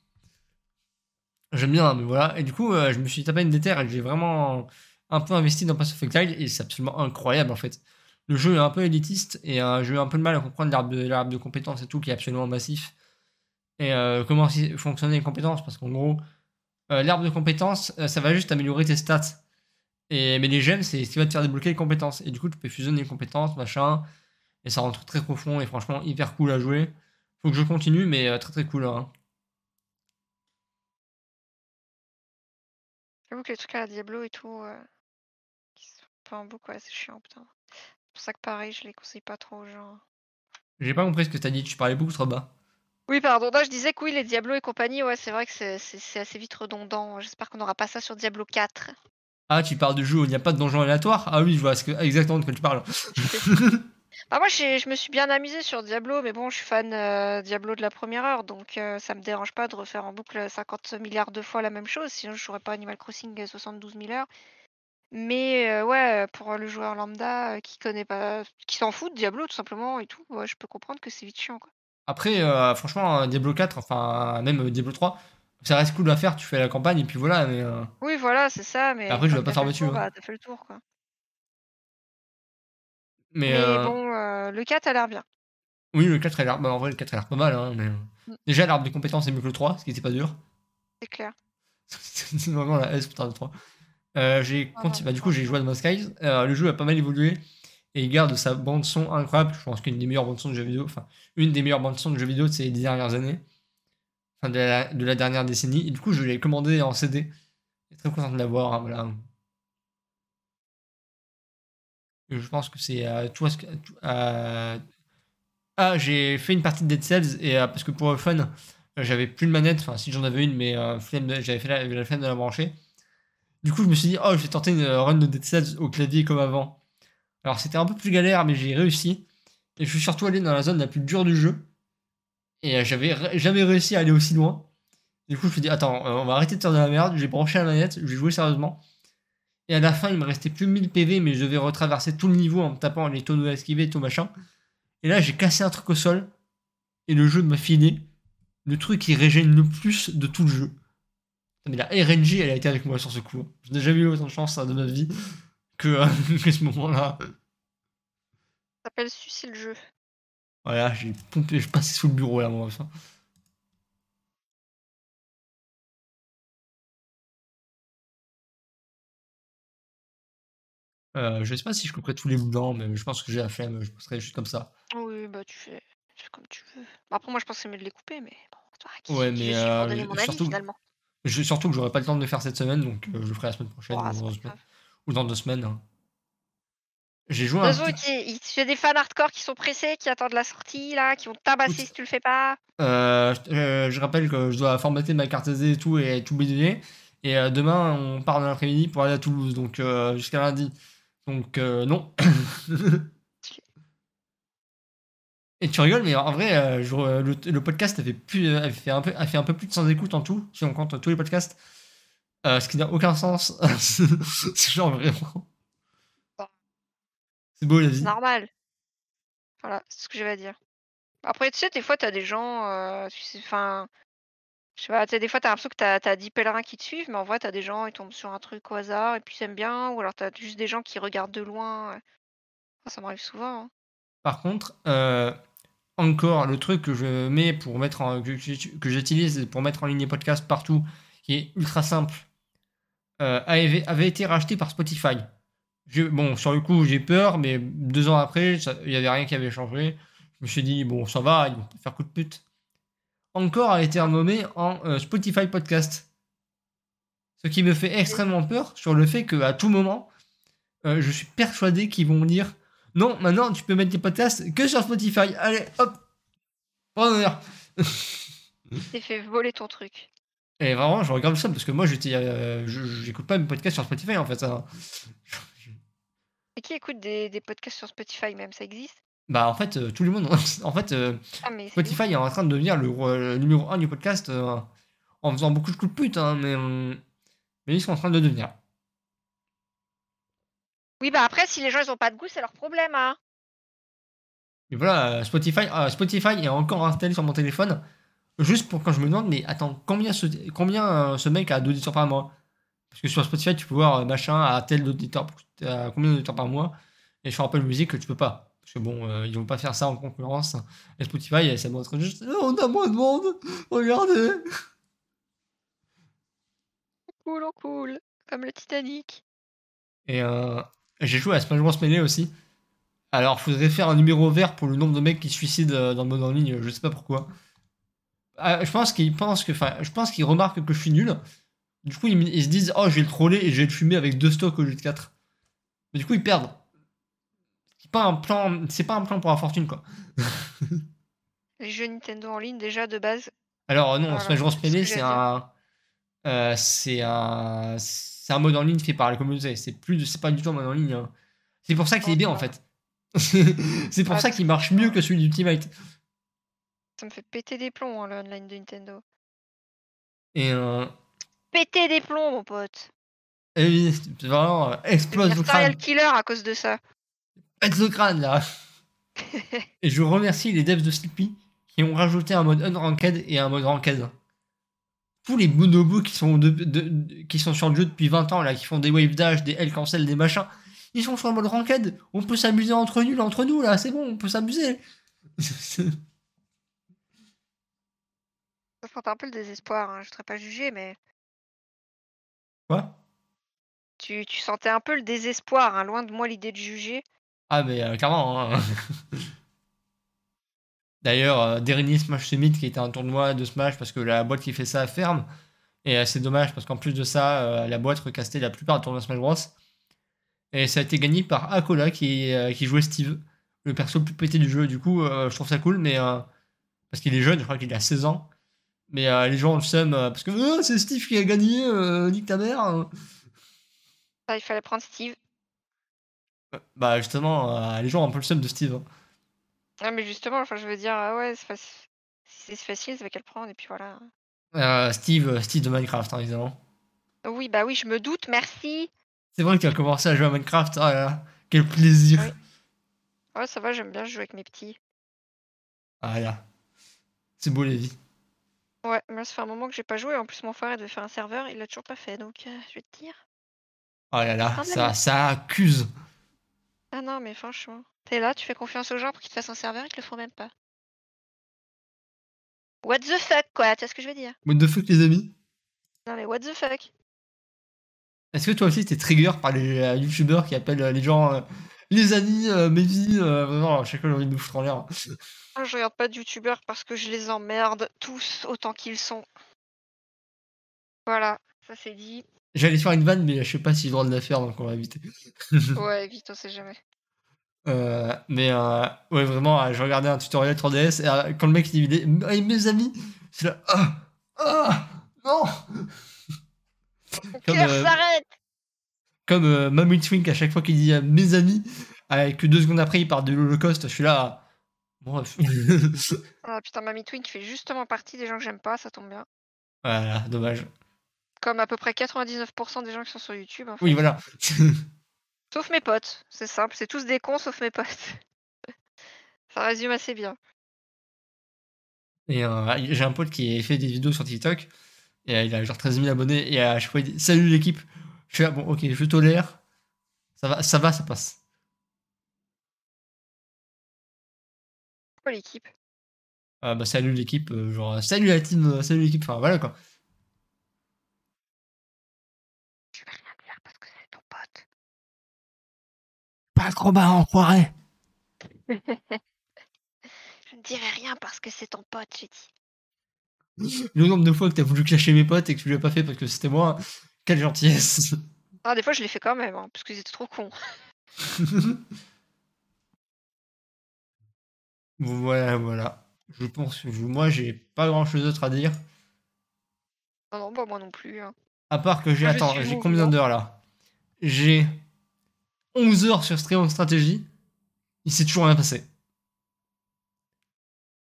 J'aime bien, mais voilà. Et du coup, euh, je me suis tapé une déterre et j'ai vraiment un peu investi dans Pass of Exile, et c'est absolument incroyable en fait. Le jeu est un peu élitiste, et euh, j'ai eu un peu de mal à comprendre l'arbre de, compétences et tout, qui est absolument massif. Et euh, comment fonctionner les compétences, parce qu'en gros, euh, l'arbre de compétences, euh, ça va juste améliorer tes stats. Et, mais les gemmes, c'est ce qui va te faire débloquer les compétences. Et du coup, tu peux fusionner les compétences, machin. Et ça rentre très profond et franchement hyper cool à jouer. Faut que je continue, mais très très cool. hein. J'avoue que les trucs à Diablo et tout, qui sont pas en boucle, c'est chiant, putain. C'est pour ça que pareil, je les conseille pas trop aux gens. J'ai pas compris ce que t'as dit, tu parlais beaucoup trop bas. Oui, pardon, non, je disais que oui, les Diablo et compagnie, ouais, c'est vrai que c'est- assez vite redondant. J'espère qu'on n'aura pas ça sur Diablo 4. Ah, tu parles de jeu où il n'y a pas de donjon aléatoire Ah oui, je vois ce que, exactement de quoi tu parles. <laughs> Bah moi, je me suis bien amusée sur Diablo, mais bon, je suis fan euh, Diablo de la première heure, donc euh, ça me dérange pas de refaire en boucle 50 milliards de fois la même chose, sinon je jouerais pas Animal Crossing euh, 72 000 heures. Mais euh, ouais, pour le joueur lambda euh, qui connaît pas, qui s'en fout de Diablo tout simplement et tout, ouais, je peux comprendre que c'est vite chiant quoi. Après, euh, franchement, Diablo 4, enfin, même Diablo 3, ça reste cool à faire, tu fais la campagne et puis voilà. Mais, euh, Oui, voilà, c'est ça, mais Après, je vais pas faire le dessus, bah, t'as fait le tour quoi. mais, Mais bon, le 4 a l'air bien. oui, le 4 a l'air, bah, en vrai, le 4 a l'air pas mal. Hein, mais, euh, Mm. Déjà, l'arbre des compétences est mieux que le 3, ce qui était pas dur. C'est clair. <laughs> c'est vraiment la S putain de 3. Euh, j'ai Ah, bah, du coup, j'ai joué à No Skies. Euh, le jeu a pas mal évolué et il garde sa bande son incroyable. Je pense qu'une des meilleures bandes son de jeux vidéo, enfin, une des meilleures bandes son de jeux vidéo de ces dernières années, enfin, de la, de la dernière décennie. Et du coup, je l'ai commandé en CD. Je suis très content de l'avoir. hein, voilà. Je pense que c'est à tout. Ah, j'ai fait une partie de Dead Cells et euh, parce que pour le fun, euh, j'avais plus de manette. Enfin, si j'en avais une, mais euh, j'avais fait la, la flemme de la brancher. Du coup, je me suis dit, oh, je vais tenter une run de Dead Cells au clavier comme avant. Alors, c'était un peu plus galère, mais j'ai réussi. Et je suis surtout allé dans la zone la plus dure du jeu. Et euh, j'avais jamais réussi à aller aussi loin. Du coup, je me suis dit, attends, euh, on va arrêter de faire de la merde. J'ai branché la manette, je vais sérieusement. Et à la fin, il me restait plus 1000 PV, mais je devais retraverser tout le niveau en me tapant les tonneaux à esquiver et tout machin. Et là, j'ai cassé un truc au sol. Et le jeu m'a filé le truc qui régène le plus de tout le jeu. Mais la RNG, elle a été avec moi sur ce coup. Je n'ai jamais eu autant de chance hein, de ma vie que, euh, <laughs> que ce moment-là. Ça s'appelle Suicide le jeu. Voilà, j'ai pompé, je passais sous le bureau là, moi. enfin. Euh, je sais pas si je couperai tous les blancs, mais je pense que j'ai la flemme, je passerai juste comme ça. Oui, bah tu fais, tu fais comme tu veux. Bah, après, moi je c'est mieux de les couper, mais bon, toi, qui, Ouais, qui mais euh, donner mon avis surtout, finalement. Je- surtout que j'aurai pas le temps de le faire cette semaine, donc euh, je le ferai la semaine prochaine Oh, ou, dans deux semaines, grave. ou dans deux semaines. hein. J'ai joué De un petit. a des fans hardcore qui sont pressés, qui attendent la sortie là, qui vont tabasser si tu le fais pas. euh, je, euh, je rappelle que je dois formater ma carte SD et tout et tout bidonner. Et euh, demain, on part dans l'après-midi pour aller à Toulouse, donc jusqu'à lundi. Donc non. <laughs> Et tu rigoles, mais en vrai, euh, je- le, le podcast a fait, plus, euh, a, fait un peu, a fait un peu plus de 100 écoutes en tout, si on compte tous les podcasts. Euh, ce qui n'a aucun sens. <laughs> c'est genre vraiment. C'est beau la C'est vie. normal. Voilà, c'est ce que j'avais à dire. Après, tu sais, des fois, t'as des gens, euh, tu sais, enfin, je sais pas, tu sais, des fois, t'as l'impression que t'as as 10 pèlerins qui te suivent, mais en vrai, t'as des gens, ils tombent sur un truc au hasard et puis ils aiment bien, ou alors t'as juste des gens qui regardent de loin. Ça m'arrive souvent. hein. Par contre, euh, encore le truc que je mets pour mettre en, que, j'utilise pour mettre en ligne les podcasts partout, qui est ultra simple, euh, avait, été racheté par Spotify. Bon, sur le coup, j'ai peur, mais deux ans après, il n'y avait rien qui avait changé. Je me suis dit, bon, ça va, ils vont faire coup de pute. Encore a été renommé en euh, Spotify Podcast. Ce qui me fait extrêmement peur sur le fait qu'à tout moment, euh, je suis persuadé qu'ils vont dire non, maintenant tu peux mettre tes podcasts que sur Spotify. Allez, hop Bon honneur. <laughs> T'es fait voler ton truc. Et vraiment, je regarde ça parce que moi, j'étais, euh, j'écoute pas mes podcasts sur Spotify en fait. ça. Et qui écoute des, des podcasts sur Spotify même? Ça existe? Bah, en fait, euh, tout le monde. <laughs> En fait, euh, Ah, Spotify est en train de devenir le, le numéro 1 du podcast euh, en faisant beaucoup de coups de pute, hein, mais, euh, mais ils sont en train de le devenir. Oui, bah après, si les gens ils ont pas de goût, c'est leur problème, hein. Et voilà, euh, Spotify, euh, Spotify est encore installé sur mon téléphone, juste pour quand je me demande, mais attends, combien ce, combien euh, ce mec a d'auditeurs par mois? Parce que sur Spotify, tu peux voir euh, machin à tel auditeur, à combien d'auditeurs par mois, et sur Apple Music, tu peux pas. Parce que bon, ils vont pas faire ça en concurrence. Et Spotify, ça montre juste, Oh, on a moins de monde, regardez Cool, oh cool. Comme le Titanic. Et euh, j'ai joué à Smash Bros Melee aussi. Alors, faudrait faire un numéro vert pour le nombre de mecs qui se suicident euh, dans le mode en ligne, je sais pas pourquoi. Ah, je pense qu'ils pensent que, enfin, je pense qu'ils remarquent que je suis nul. Du coup, ils, se disent, oh, je vais le troller et je vais le fumer avec deux stocks au lieu de quatre. Mais du coup, ils perdent. C'est pas un plan, c'est pas un plan pour la fortune, quoi. Les jeux Nintendo en ligne, déjà de base. Alors, non, Voilà, Smash Bros Melee, c'est un, euh, c'est un, c'est un mode en ligne fait par la communauté. C'est plus, de- c'est pas du tout un mode en ligne. hein. C'est pour ça qu'il est bien, en fait. <laughs> c'est pour Ah, ça qu'il marche mieux que celui d'Ultimate. Ça me fait péter des plombs, hein, le online de Nintendo. Et, euh, Péter des plombs, mon pote. et oui, c'est vraiment, euh, explose le crâne. killer à cause de ça. Pète le crâne, là. <laughs> et je remercie les devs de Sleepy qui ont rajouté un mode unranked et un mode ranked. Tous les bonobos qui sont, de, de- de- qui sont sur le jeu depuis 20 ans, là, qui font des wave dash, des L cancel, des machins, ils sont sur le mode ranked. On peut s'amuser entre nuls, entre nous, là, c'est bon, on peut s'amuser. Ça sent un peu le désespoir, hein, je ne voudrais pas juger, mais Quoi? Tu, tu sentais un peu le désespoir, hein, loin de moi l'idée de juger. Ah, mais euh, clairement. hein. <laughs> D'ailleurs, euh, dernier Smash Summit qui était un tournoi de Smash parce que la boîte qui fait ça ferme. Et c'est dommage parce qu'en plus de ça, euh, la boîte recastait la plupart des tournois Smash Bros. Et ça a été gagné par Akola qui, euh, qui jouait Steve, le perso le plus pété du jeu. Du coup, je trouve ça cool, mais parce qu'il est jeune, je crois qu'il a 16 ans. Mais euh, les gens ont le seum euh, parce que Ah, c'est Steve qui a gagné, euh, nique ta mère. Ah, il fallait prendre Steve. Bah justement, les gens ont un peu le seum de Steve. hein. Ah, mais justement, enfin, je veux dire, ah ouais, c'est faci- si c'est facile, ça va qu'à le prendre, et puis voilà. Euh, Steve, euh, Steve de Minecraft, hein, évidemment. Oui, bah oui, je me doute, merci. C'est vrai qu'il a commencé à jouer à Minecraft. Ah là là, quel plaisir. Oui. Ouais, ça va, j'aime bien jouer avec mes petits. Ah là. C'est beau les vies. Ouais, mais là, ça fait un moment que j'ai pas joué. En plus, mon frère, il devait faire un serveur, il l'a toujours pas fait, donc euh, je vais te dire. Ah là là, ça, ça accuse. Ah non, mais franchement, t'es là, tu fais confiance aux gens pour qu'ils te fassent un serveur, ils te le font même pas. What the fuck, quoi, tu vois ce que je veux dire? What the fuck les amis? Non, mais what the fuck? Est-ce que toi aussi t'es trigger par les euh, youtubeurs qui appellent euh, les gens euh, les amis, euh, mes vies euh, Vraiment, chacun a envie de nous foutre en l'air. Ah, Je regarde pas de youtubeurs parce que je les emmerde tous autant qu'ils sont. Voilà, ça c'est dit. J'allais faire une vanne, mais je sais pas si j'ai le droit de la faire, donc on va éviter. <laughs> Ouais, vite, on sait jamais. Euh, mais euh, ouais, vraiment, euh, je regardais un tutoriel 3DS et euh, quand le mec il dit Hey, mes amis, c'est là Ah Ah Non Comme, cœur euh, s'arrête Comme euh, Mamie Twink à chaque fois qu'il dit mes amis, que deux secondes après il parle de l'Holocauste, je suis là. Bref. Ah <laughs> putain, Mamie Twin qui fait justement partie des gens que j'aime pas, ça tombe bien. voilà, dommage. Comme à peu près 99% des gens qui sont sur YouTube. en fait. Oui, voilà. <laughs> Sauf mes potes, c'est simple, c'est tous des cons sauf mes potes. <laughs> ça résume assez bien. Et euh, j'ai un pote qui fait des vidéos sur TikTok. Et euh, il a genre 13 000 abonnés. Et à chaque fois, il dit Salut l'équipe. Je suis là, bon, ok, je tolère. Ça va, ça va, ça passe. Pourquoi l'équipe? Ah bah salut l'équipe, euh, genre salut la team, euh, salut l'équipe, enfin voilà quoi. Je vais rien dire parce que c'est ton pote. Pas trop bas, enfoiré Je ne dirai rien parce que c'est ton pote, j'ai dit. Le nombre de fois que t'as voulu clasher mes potes et que tu l'as pas fait parce que c'était moi, quelle gentillesse Ah, des fois, je l'ai fait quand même, hein, parce qu'ils étaient trop cons. <laughs> Voilà, voilà. Je pense que je- moi j'ai pas grand chose d'autre à dire. Non, non, bah, moi non plus. hein. À part que j'ai. Attends, j'ai combien d'heures là? J'ai 11 heures sur Stream Stratégie. Il s'est toujours rien passé.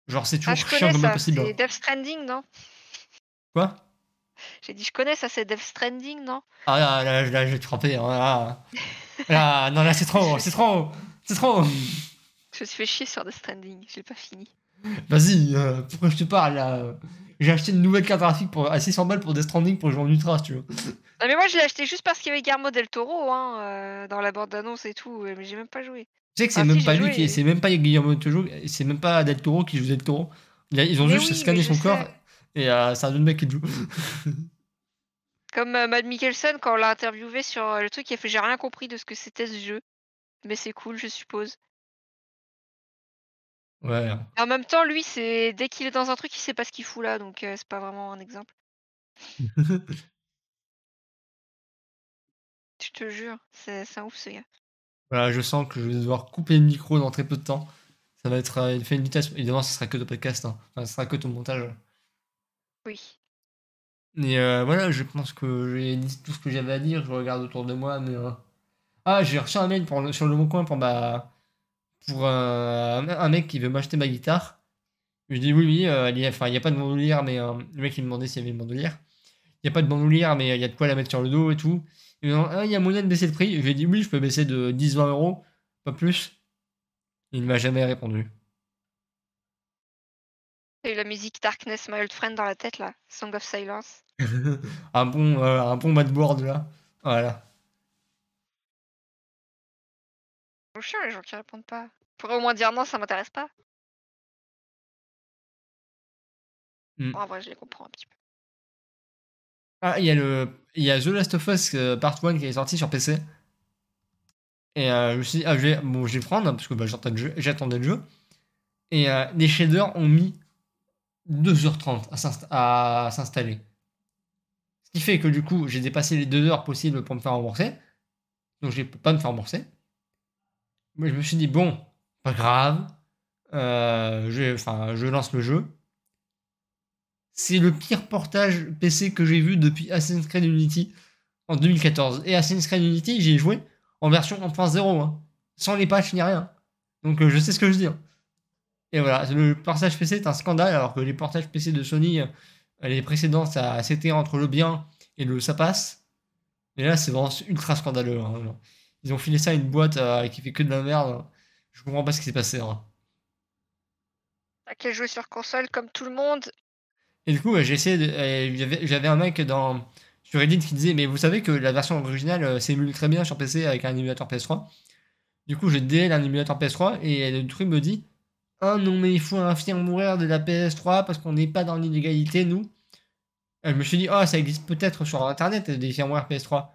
Genre, c'est toujours Ah, chiant comme possible. C'est Death Stranding, non? Quoi? J'ai dit, je connais ça, c'est Death Stranding, non? Ah là, là, là, je vais te frapper. hein, Là, Là, non, là, c'est trop, c'est trop, c'est trop. Je me suis fait chier sur Death Stranding, je l'ai pas fini. Vas-y, euh, pourquoi je te parle là? J'ai acheté une nouvelle carte graphique pour, à 600 balles pour Death Stranding pour jouer en ultra, tu veux. Non, mais moi, je l'ai acheté juste parce qu'il y avait Guillermo del Toro hein, euh, dans la bande-annonce et tout, mais j'ai même pas joué. Tu sais que c'est Ah, même si, pas lui qui, c'est même pas Guillermo del Toro, c'est même pas Del Toro qui joue Del Toro. Ils ont Mais juste oui, scanné son corps et euh, c'est un autre mec qui le joue. Comme Matt Mikkelsen, quand on l'a interviewé sur le truc, il a fait J'ai rien compris de ce que c'était ce jeu. Mais c'est cool, je suppose. Ouais. Et en même temps, lui, c'est dès qu'il est dans un truc, il sait pas ce qu'il fout là, donc euh, c'est pas vraiment un exemple. <laughs> Je te jure, c'est c'est un ouf ce gars. Voilà, je sens que je vais devoir couper le micro dans très peu de temps. Ça va être euh, fait une vitesse. Évidemment, ce sera que de podcast. Hein. Enfin, ce sera que ton montage. Oui. Et euh, voilà, je pense que j'ai dit tout ce que j'avais à dire. Je regarde autour de moi, mais. euh, Ah, j'ai reçu un mail pour le- sur le bon coin pour ma. Pour euh, un mec qui veut m'acheter ma guitare. Je dis oui, oui, euh, il a- n'y a pas de bandoulière, mais euh, le mec il me demandait s'il y avait une bandoulière. Il n'y a pas de bandoulière, mais il y a de quoi la mettre sur le dos et tout. Il me ah, il y a moyen de baisser le prix? Je lui ai dit oui, je peux baisser de 10-20 euros, pas plus. Il ne m'a jamais répondu. T'as eu la musique Darkness, My Old Friend dans la tête là, Song of Silence. <laughs> un bon, euh, un bon matboard là. Voilà. C'est chiant les gens qui répondent pas. Pourrait au moins dire non, ça m'intéresse pas. Mm. Bon, en vrai, je les comprends un petit peu. Ah, il y a le, il y a The Last of Us euh, Part 1 qui est sorti sur PC. Et euh, je me suis dit, ah, je vais, bon, je vais prendre parce que bah, j'attendais le jeu. Et euh, les shaders ont mis 2h30 à s'insta- à s'installer. Ce qui fait que du coup, j'ai dépassé les 2 heures possibles pour me faire rembourser. Donc je ne peux pas me faire rembourser. Mais je me suis dit, bon, pas grave. Euh, je, lance le jeu. C'est le pire portage PC que j'ai vu depuis Assassin's Creed Unity en 2014. Et Assassin's Creed Unity, j'y ai joué en version 1.0, hein, sans les patchs ni rien. Donc euh, je sais ce que je dis. hein. Et voilà, le portage PC est un scandale, alors que les portages PC de Sony, euh, les précédents, c'était entre le bien et le ça passe. Et là, c'est vraiment ultra scandaleux. hein. Ils ont filé ça à une boîte euh, qui fait que de la merde. Je comprends pas ce qui s'est passé. hein. T'as qu'à jouer sur console comme tout le monde. Et du coup, j'ai essayé de. euh, j'avais- un mec dans, sur Reddit qui disait Mais vous savez que la version originale euh, s'émule très bien sur PC avec un émulateur PS3. Du coup, j'ai DL un émulateur PS3 et le truc me dit Ah non, mais il faut un firmware de la PS3 parce qu'on n'est pas dans l'illégalité, nous. Je me suis dit Ah, ça existe peut-être sur internet des firmware PS3.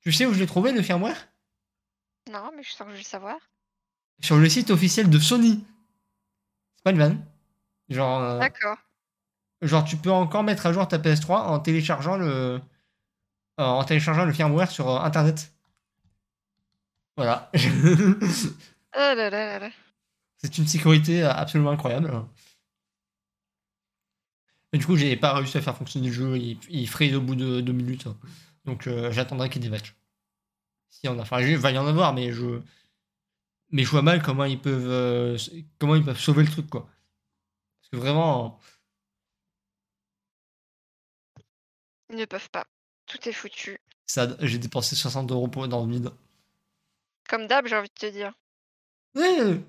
Tu sais où je l'ai trouvé le firmware? Non, mais je sens que je vais le savoir. Sur le site officiel de Sony. C'est pas une vanne. Genre. euh, D'accord. Genre, tu peux encore mettre à jour ta PS3 en téléchargeant le, euh, en téléchargeant le firmware sur euh, Internet. Voilà. <laughs> Oh là là là là. C'est une sécurité euh, absolument incroyable. Et du coup, j'ai pas réussi à faire fonctionner le jeu. Il, il freeze au bout de deux minutes. Donc, euh, j'attendrai qu'il débatche. Si on a, enfin, il va y en avoir, mais je, mais je vois mal comment ils peuvent, euh, comment ils peuvent sauver le truc, quoi. Parce que vraiment, Ils ne peuvent pas. Tout est foutu. ça, j'ai dépensé 60 euros pour, dans le vide. Comme d'hab, j'ai envie de te dire. Ouais,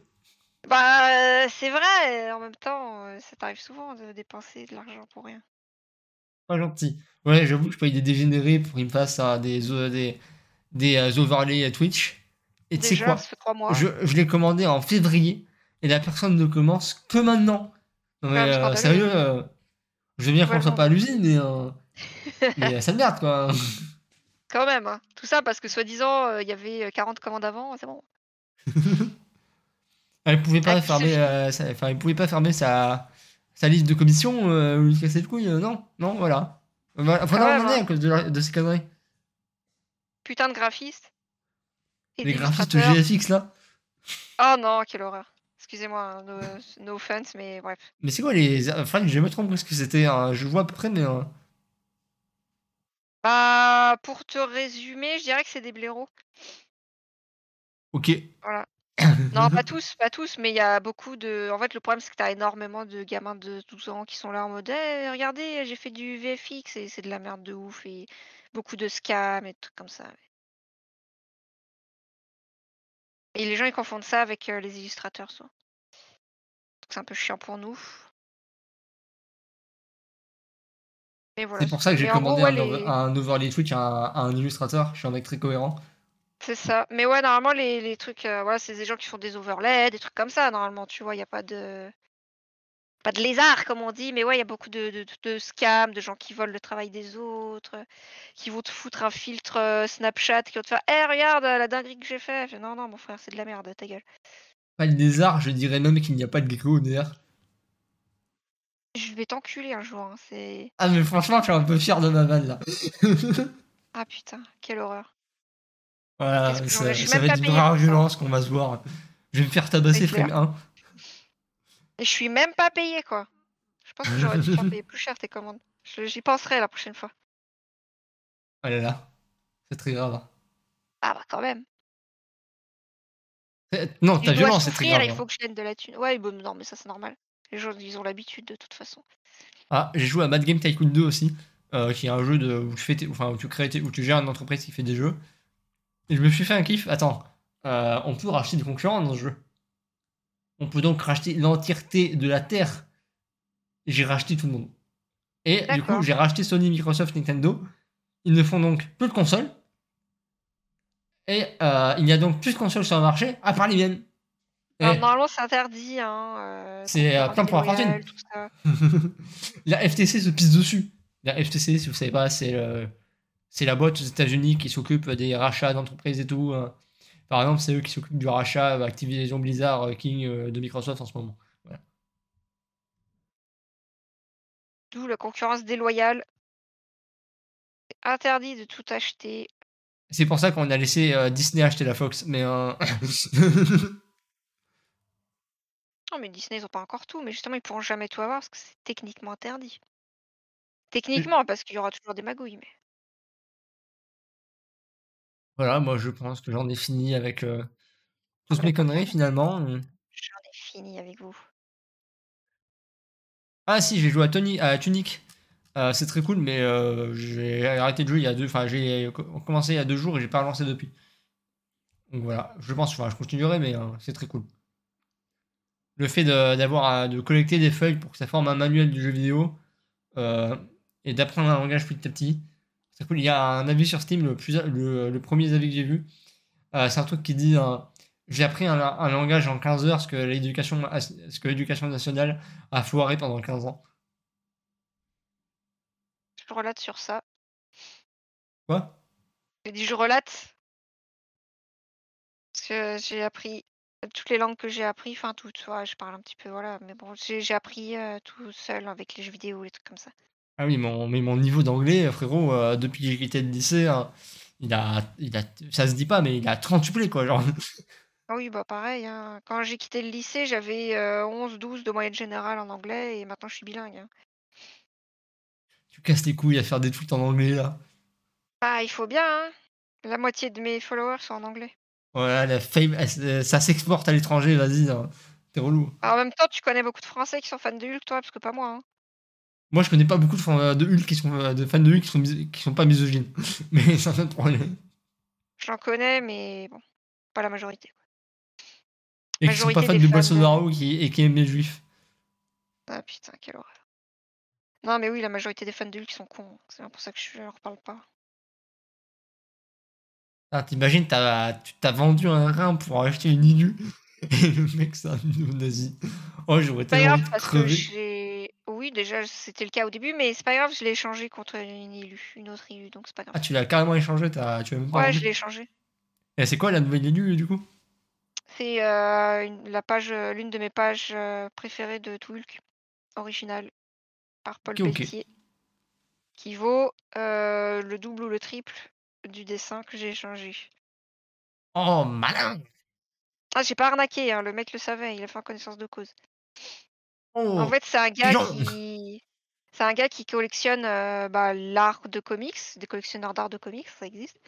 Bah, c'est vrai. En même temps, euh, ça t'arrive souvent de dépenser de l'argent pour rien. Pas gentil. Ouais, j'avoue que je paye des dégénérés pour qu'ils me fassent des, euh, des, des euh, overlays à Twitch. Et tu sais quoi mois. Je, je l'ai commandé en février et la personne ne commence que maintenant. Non, mais euh, sérieux, euh, je veux bien qu'on soit pas à l'usine, mais, euh, <laughs> mais ça me merde quoi. Quand même, hein. Tout ça parce que soi-disant, euh, il y avait euh, 40 commandes avant, c'est bon. <laughs> Elle pouvait pas Ah, fermer, euh, sa- enfin, il pouvait pas fermer sa, sa liste de commissions, euh, lui casser le couille, euh, non, non, voilà. Voilà, Faut Quand en demander hein. à cause de, de ces conneries. Putain de graphiste. Et Les graphistes. GFX là. Oh non, quelle horreur. Excusez-moi, hein, no, no offense, mais bref. Mais c'est quoi les. Enfin, j'ai jamais trop compris ce que c'était. hein. Je vois à peu près, mais. euh, Bah, pour te résumer, je dirais que c'est des blaireaux. Ok. Voilà. <coughs> Non, pas tous, pas tous, mais il y a beaucoup de. En fait, le problème, c'est que t'as énormément de gamins de 12 ans qui sont là en mode Eh, regardez, j'ai fait du VFX et c'est de la merde de ouf et beaucoup de scams et trucs comme ça. Et les gens, ils confondent ça avec euh, les illustrateurs, soit. C'est un peu chiant pour nous. Voilà. C'est pour ça que j'ai gros, commandé ouais, un, over- les- un overlay Twitch à un, à un illustrateur. Je suis un mec très cohérent. C'est ça. Mais ouais, normalement, les, les trucs, euh, voilà, c'est des gens qui font des overlays, des trucs comme ça, normalement, tu vois, il n'y a pas de. Pas de lézard, comme on dit, mais ouais, il y a beaucoup de, de, de scams, de gens qui volent le travail des autres, qui vont te foutre un filtre euh, Snapchat, qui vont te faire Eh, regarde la dinguerie que j'ai fait. Je Non, non, mon frère, c'est de la merde, ta gueule. Pas le lézard, je dirais même qu'il n'y a pas de gecko d'air. Je vais t'enculer un jour, hein, c'est. Ah, mais franchement, je suis un peu fier de ma vanne là. <laughs> Ah putain, quelle horreur. voilà, ça, va être une ça. violence qu'on va se voir. Je vais me faire tabasser frame. 1. Et je suis même pas payé, quoi. Je pense que j'aurais dû faire <laughs> payer plus cher tes commandes. J'y penserai la prochaine fois. Oh là là. C'est très grave. Ah bah quand même. Eh, Non, Si ta je dois violence, c'est très grave. il hein. faut que je gagne de la thune. Ouais, bon, non, mais ça c'est normal. Les gens, ils ont l'habitude de toute façon. Ah, j'ai joué à Mad Game Tycoon 2 aussi, euh, qui est un jeu de, où, tu fais tes- enfin, où, tu crées tes- où tu gères une entreprise qui fait des jeux. Et je me suis fait un kiff. Attends, euh, on peut racheter des concurrents dans ce jeu. On peut donc racheter l'entièreté de la Terre. J'ai racheté tout le monde. Et du coup, j'ai racheté Sony, Microsoft, Nintendo. Ils ne font donc plus de consoles. Et euh, il n'y a donc plus de consoles sur le marché, à part les miennes. Alors, normalement, c'est interdit. Hein, euh, C'est, euh, plein pour la fortune. <laughs> la FTC se pisse dessus. La FTC, si vous savez pas, c'est le- c'est la boîte aux États-Unis qui s'occupe des rachats d'entreprises et tout. hein. Par exemple, c'est eux qui s'occupent du rachat euh, Activision Blizzard euh, King euh, de Microsoft en ce moment. D'où la concurrence déloyale. C'est interdit de tout acheter. C'est pour ça qu'on a laissé euh, Disney acheter la Fox. Mais euh, <laughs> Non, mais Disney, ils ont pas encore tout. Mais justement, ils pourront jamais tout avoir parce que c'est techniquement interdit. Techniquement, parce qu'il y aura toujours des magouilles. Mais... voilà, moi je pense que j'en ai fini avec euh, toutes Ah, mes conneries finalement. J'en ai fini avec vous. Ah si, j'ai joué à Tony, à Tunic. Euh, c'est très cool, mais euh, j'ai arrêté de jouer il y a deux. Enfin, j'ai co- commencé il y a deux jours et j'ai pas relancé depuis. Donc voilà, je pense, enfin, je continuerai, mais euh, c'est très cool. Le fait de, d'avoir à- de collecter des feuilles pour que ça forme un manuel du jeu vidéo et d'apprendre un langage petit à petit, c'est cool. Il y a un avis sur Steam, le, plus, le, le premier avis que j'ai vu. Euh, c'est un truc qui dit euh, J'ai appris un, un langage en 15 heures, ce que l'éducation, ce que l'éducation nationale a foiré pendant 15 ans. Je relate sur ça. Quoi? J'ai dit je relate. Parce que j'ai appris toutes les langues que j'ai appris, enfin toutes, ouais, je parle un petit peu, voilà, mais bon, j'ai j'ai appris euh, tout seul avec les jeux vidéo, les trucs comme ça. Ah oui, mon, mais mon niveau d'anglais, frérot, euh, depuis que j'ai quitté le lycée, hein, il, a, il a. Ça se dit pas, mais il a 30 quoi. Genre. Ah oui, bah pareil, hein. Quand j'ai quitté le lycée, j'avais 11-12 de moyenne générale en anglais et maintenant je suis bilingue. hein. Tu casses les couilles à faire des tweets en anglais là. Ah, il faut bien, hein. La moitié de mes followers sont en anglais. Voilà, la fame, elle- ça s'exporte à l'étranger, vas-y, hein. t'es relou. Alors, en même temps, tu connais beaucoup de Français qui sont fans de Hulk, toi, parce que pas moi. hein. Moi, je connais pas beaucoup de, fans de Hulk qui sont euh, de fans de Hulk qui sont, qui sont pas misogynes. <laughs> Mais c'est un autre problème. J'en connais, mais bon, pas la majorité. quoi. Et qui sont pas fans de fans, Bolsonaro qui, et qui aiment les juifs. Ah putain, quelle horreur. Non, mais oui, la majorité des fans de Hulk sont cons. C'est bien pour ça que je leur parle pas. Ah, t'imagines, t'as, tu t'as vendu un rein pour acheter une ILU. <laughs> Et le mec, c'est un nazi. Oh, j'aurais tellement envie de crever. Oui, déjà c'était le cas au début, mais c'est pas grave, je l'ai échangé contre une élue, une autre élue, donc c'est pas grave. Ah, tu l'as carrément échangé, t'as- tu as même pas Ouais, rendu je l'ai échangé. Et c'est quoi la nouvelle élue, du coup? C'est euh, une- la page, euh, l'une de mes pages euh, préférées de Toulk, originale, par Paul Ok, ok. Pelletier, qui vaut euh, le double ou le triple du dessin que j'ai échangé. Oh, malin Ah, j'ai pas arnaqué, hein, le mec le savait, il a fait en connaissance de cause. Oh, En fait, c'est un gars qui, c'est un gars qui collectionne euh, bah, l'art de comics, des collectionneurs d'art de comics, ça existe.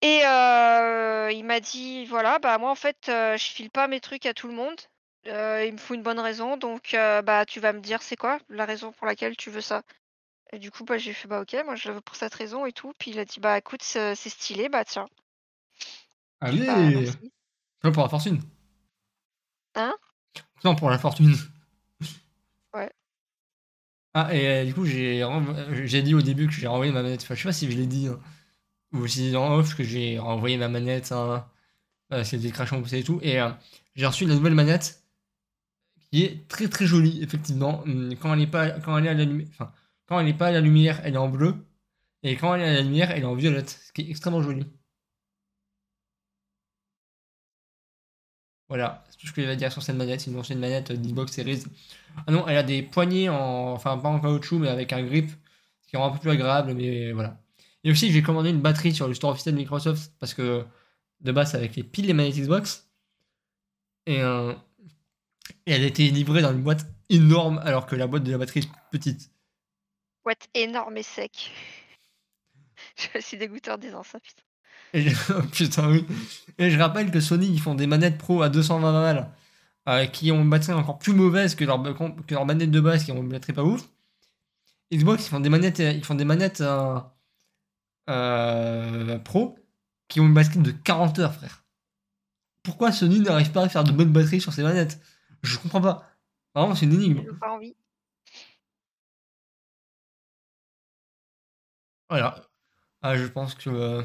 Et euh, il m'a dit, voilà, bah moi en fait, euh, je file pas mes trucs à tout le monde. Il me faut une bonne raison, donc bah tu vas me dire c'est quoi la raison pour laquelle tu veux ça. Et du coup, bah j'ai fait bah ok, moi je le veux pour cette raison et tout. Puis il a dit bah écoute, c'est stylé, bah tiens. Allez Bah, merci. Non, pour la fortune. Hein? Non, pour la fortune. Ah, et euh, du coup, j'ai j'ai dit au début que j'ai renvoyé ma manette. Enfin, je sais pas si je l'ai dit. hein. Ou si en off que j'ai renvoyé ma manette. Hein. Euh, c'est des crachons et tout. Et euh, j'ai reçu la nouvelle manette qui est très très jolie, effectivement. Hum, Quand elle est pas, quand elle est à la lumière, enfin, quand elle est pas à la lumière, elle est en bleu. Et quand elle est à la lumière, elle est en violette. Ce qui est extrêmement joli. Voilà, c'est tout ce que j'avais à dire sur cette manette. C'est une manette euh, d'Xbox Series. Ah non, elle a des poignées en. Enfin, pas en caoutchouc, mais avec un grip. Ce qui rend un peu plus agréable, mais voilà. Et aussi, j'ai commandé une batterie sur le store officiel de Microsoft parce que de base, c'est avec les piles des manettes Xbox. Et, euh, elle a été livrée dans une boîte énorme alors que la boîte de la batterie est petite. Boîte énorme et sec. <laughs> je suis dégoûté en disant ça, putain. Et je... <laughs> putain, oui. Et je rappelle que Sony, ils font des manettes pro à 220 balles euh, qui ont une batterie encore plus mauvaise que leur, que leur manette de base qui ont une batterie pas ouf. Xbox, ils font des manettes, ils font des manettes euh, euh, pro qui ont une batterie de 40 heures, frère. Pourquoi Sony n'arrive pas à faire de bonnes batteries sur ses manettes? Je comprends pas. Vraiment, c'est une énigme. J'ai pas envie. Voilà. Ah, je pense que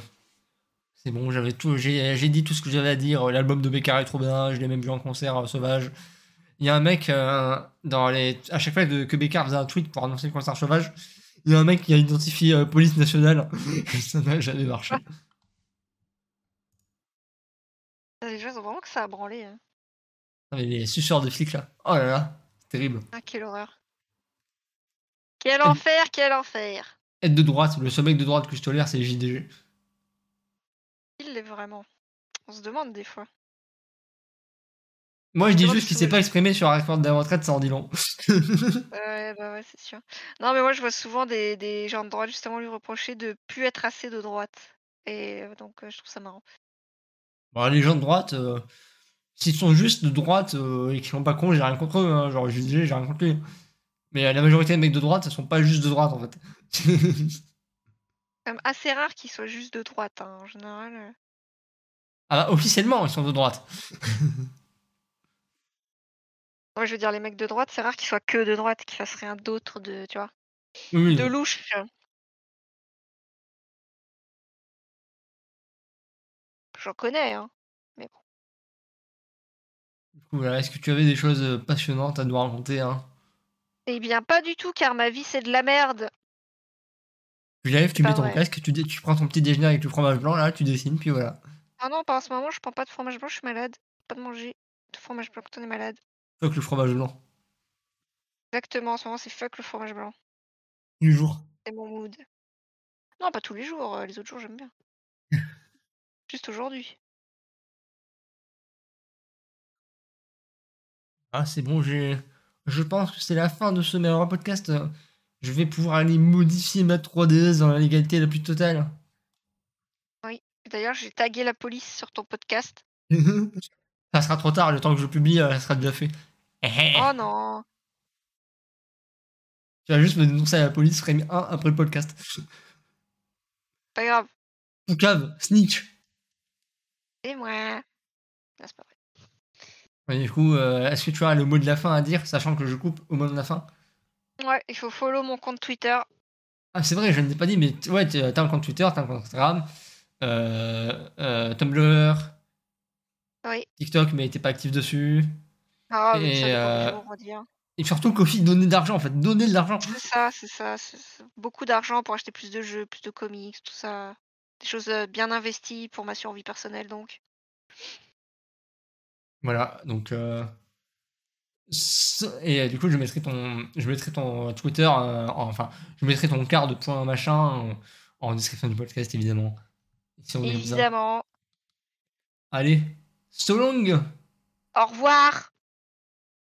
c'est bon, j'avais tout, j'ai dit tout ce que j'avais à dire. L'album de Beccari est trop bien, je l'ai même vu en concert euh, sauvage. Il y a un mec euh, dans les, à chaque fois que Beccari faisait un tweet pour annoncer le concert sauvage, il y a un mec qui a identifié euh, police nationale. <laughs> ça n'a jamais marché. Les gens ont vraiment que ça a branlé. hein. Ah, mais les suceurs de flics là. Oh là là, c'est terrible. Ah, quelle horreur. Quel enfer, quel enfer. Être de droite, le seul mec de droite que je tolère, c'est JDG. Vraiment. On se demande des fois. Moi, je dis juste qu'il s'est pas exprimé sur la réforme de la retraite, ça en dit long. Ouais, bah ouais, c'est sûr. Non, mais moi je vois souvent des, des gens de droite justement lui reprocher de plus être assez de droite. Et euh, donc euh, je trouve ça marrant. Bon, les gens de droite, euh, s'ils sont juste de droite euh, et qu'ils sont pas cons, j'ai rien contre eux. hein. Genre, je disais, j'ai rien contre lui. Mais la majorité des mecs de droite, ils sont pas juste de droite en fait. Même assez rare qu'ils soient juste de droite, hein, en général. Ah, bah, officiellement, ils sont de droite. <laughs> Moi je veux dire, les mecs de droite, c'est rare qu'ils soient que de droite, qu'ils fassent rien d'autre de, tu vois, Oui, de louche. J'en connais, hein. Du coup, voilà, Est-ce que tu avais des choses euh, passionnantes à nous raconter hein? Eh bien, pas du tout, car ma vie c'est de la merde. Tu lèves, tu mets ton vrai. casque, tu, tu prends ton petit déjeuner avec le fromage blanc, là, tu dessines, puis voilà. Ah non, pas en ce moment, je prends pas de fromage blanc, je suis malade. Pas de manger de fromage blanc quand on est malade. Fuck le fromage blanc. Exactement, en ce moment c'est fuck le fromage blanc. Du jour. C'est mon mood. Non, pas tous les jours, euh, les autres jours j'aime bien. <laughs> Juste aujourd'hui. Ah, c'est bon, j'ai. Je pense que c'est la fin de ce meilleur podcast. Je vais pouvoir aller modifier ma 3DS dans la légalité la plus totale. D'ailleurs, j'ai tagué la police sur ton podcast. <laughs> ça sera trop tard, le temps que je publie, euh, ça sera déjà fait. Oh non Tu vas juste me dénoncer à la police, frame 1 après le podcast. Pas grave. Poucave, snitch. Et moi Non, c'est pas vrai. Du coup, euh, est-ce que tu as le mot de la fin à dire, sachant que je coupe au mot de la fin? Ouais, il faut follow mon compte Twitter. Ah, c'est vrai, je ne l'ai pas dit, mais ouais, t'as un compte Twitter, t'as un compte Instagram, Tumblr, Oui. TikTok, mais il était pas actif dessus. Ah, mais Et, euh, dire. Et surtout, Kofi donnait de l'argent, en fait. Donnait de l'argent. C'est ça, c'est ça. c'est- beaucoup d'argent pour acheter plus de jeux, plus de comics, tout ça. Des choses euh, bien investies pour ma survie personnelle, donc. Voilà, donc. euh, Et euh, du coup, je mettrai ton, je mettrai ton Twitter, euh, en- enfin, je mettrai ton card de point machin en, en description du podcast, évidemment. Si on est comme ça. Évidemment. Allez, so long Au revoir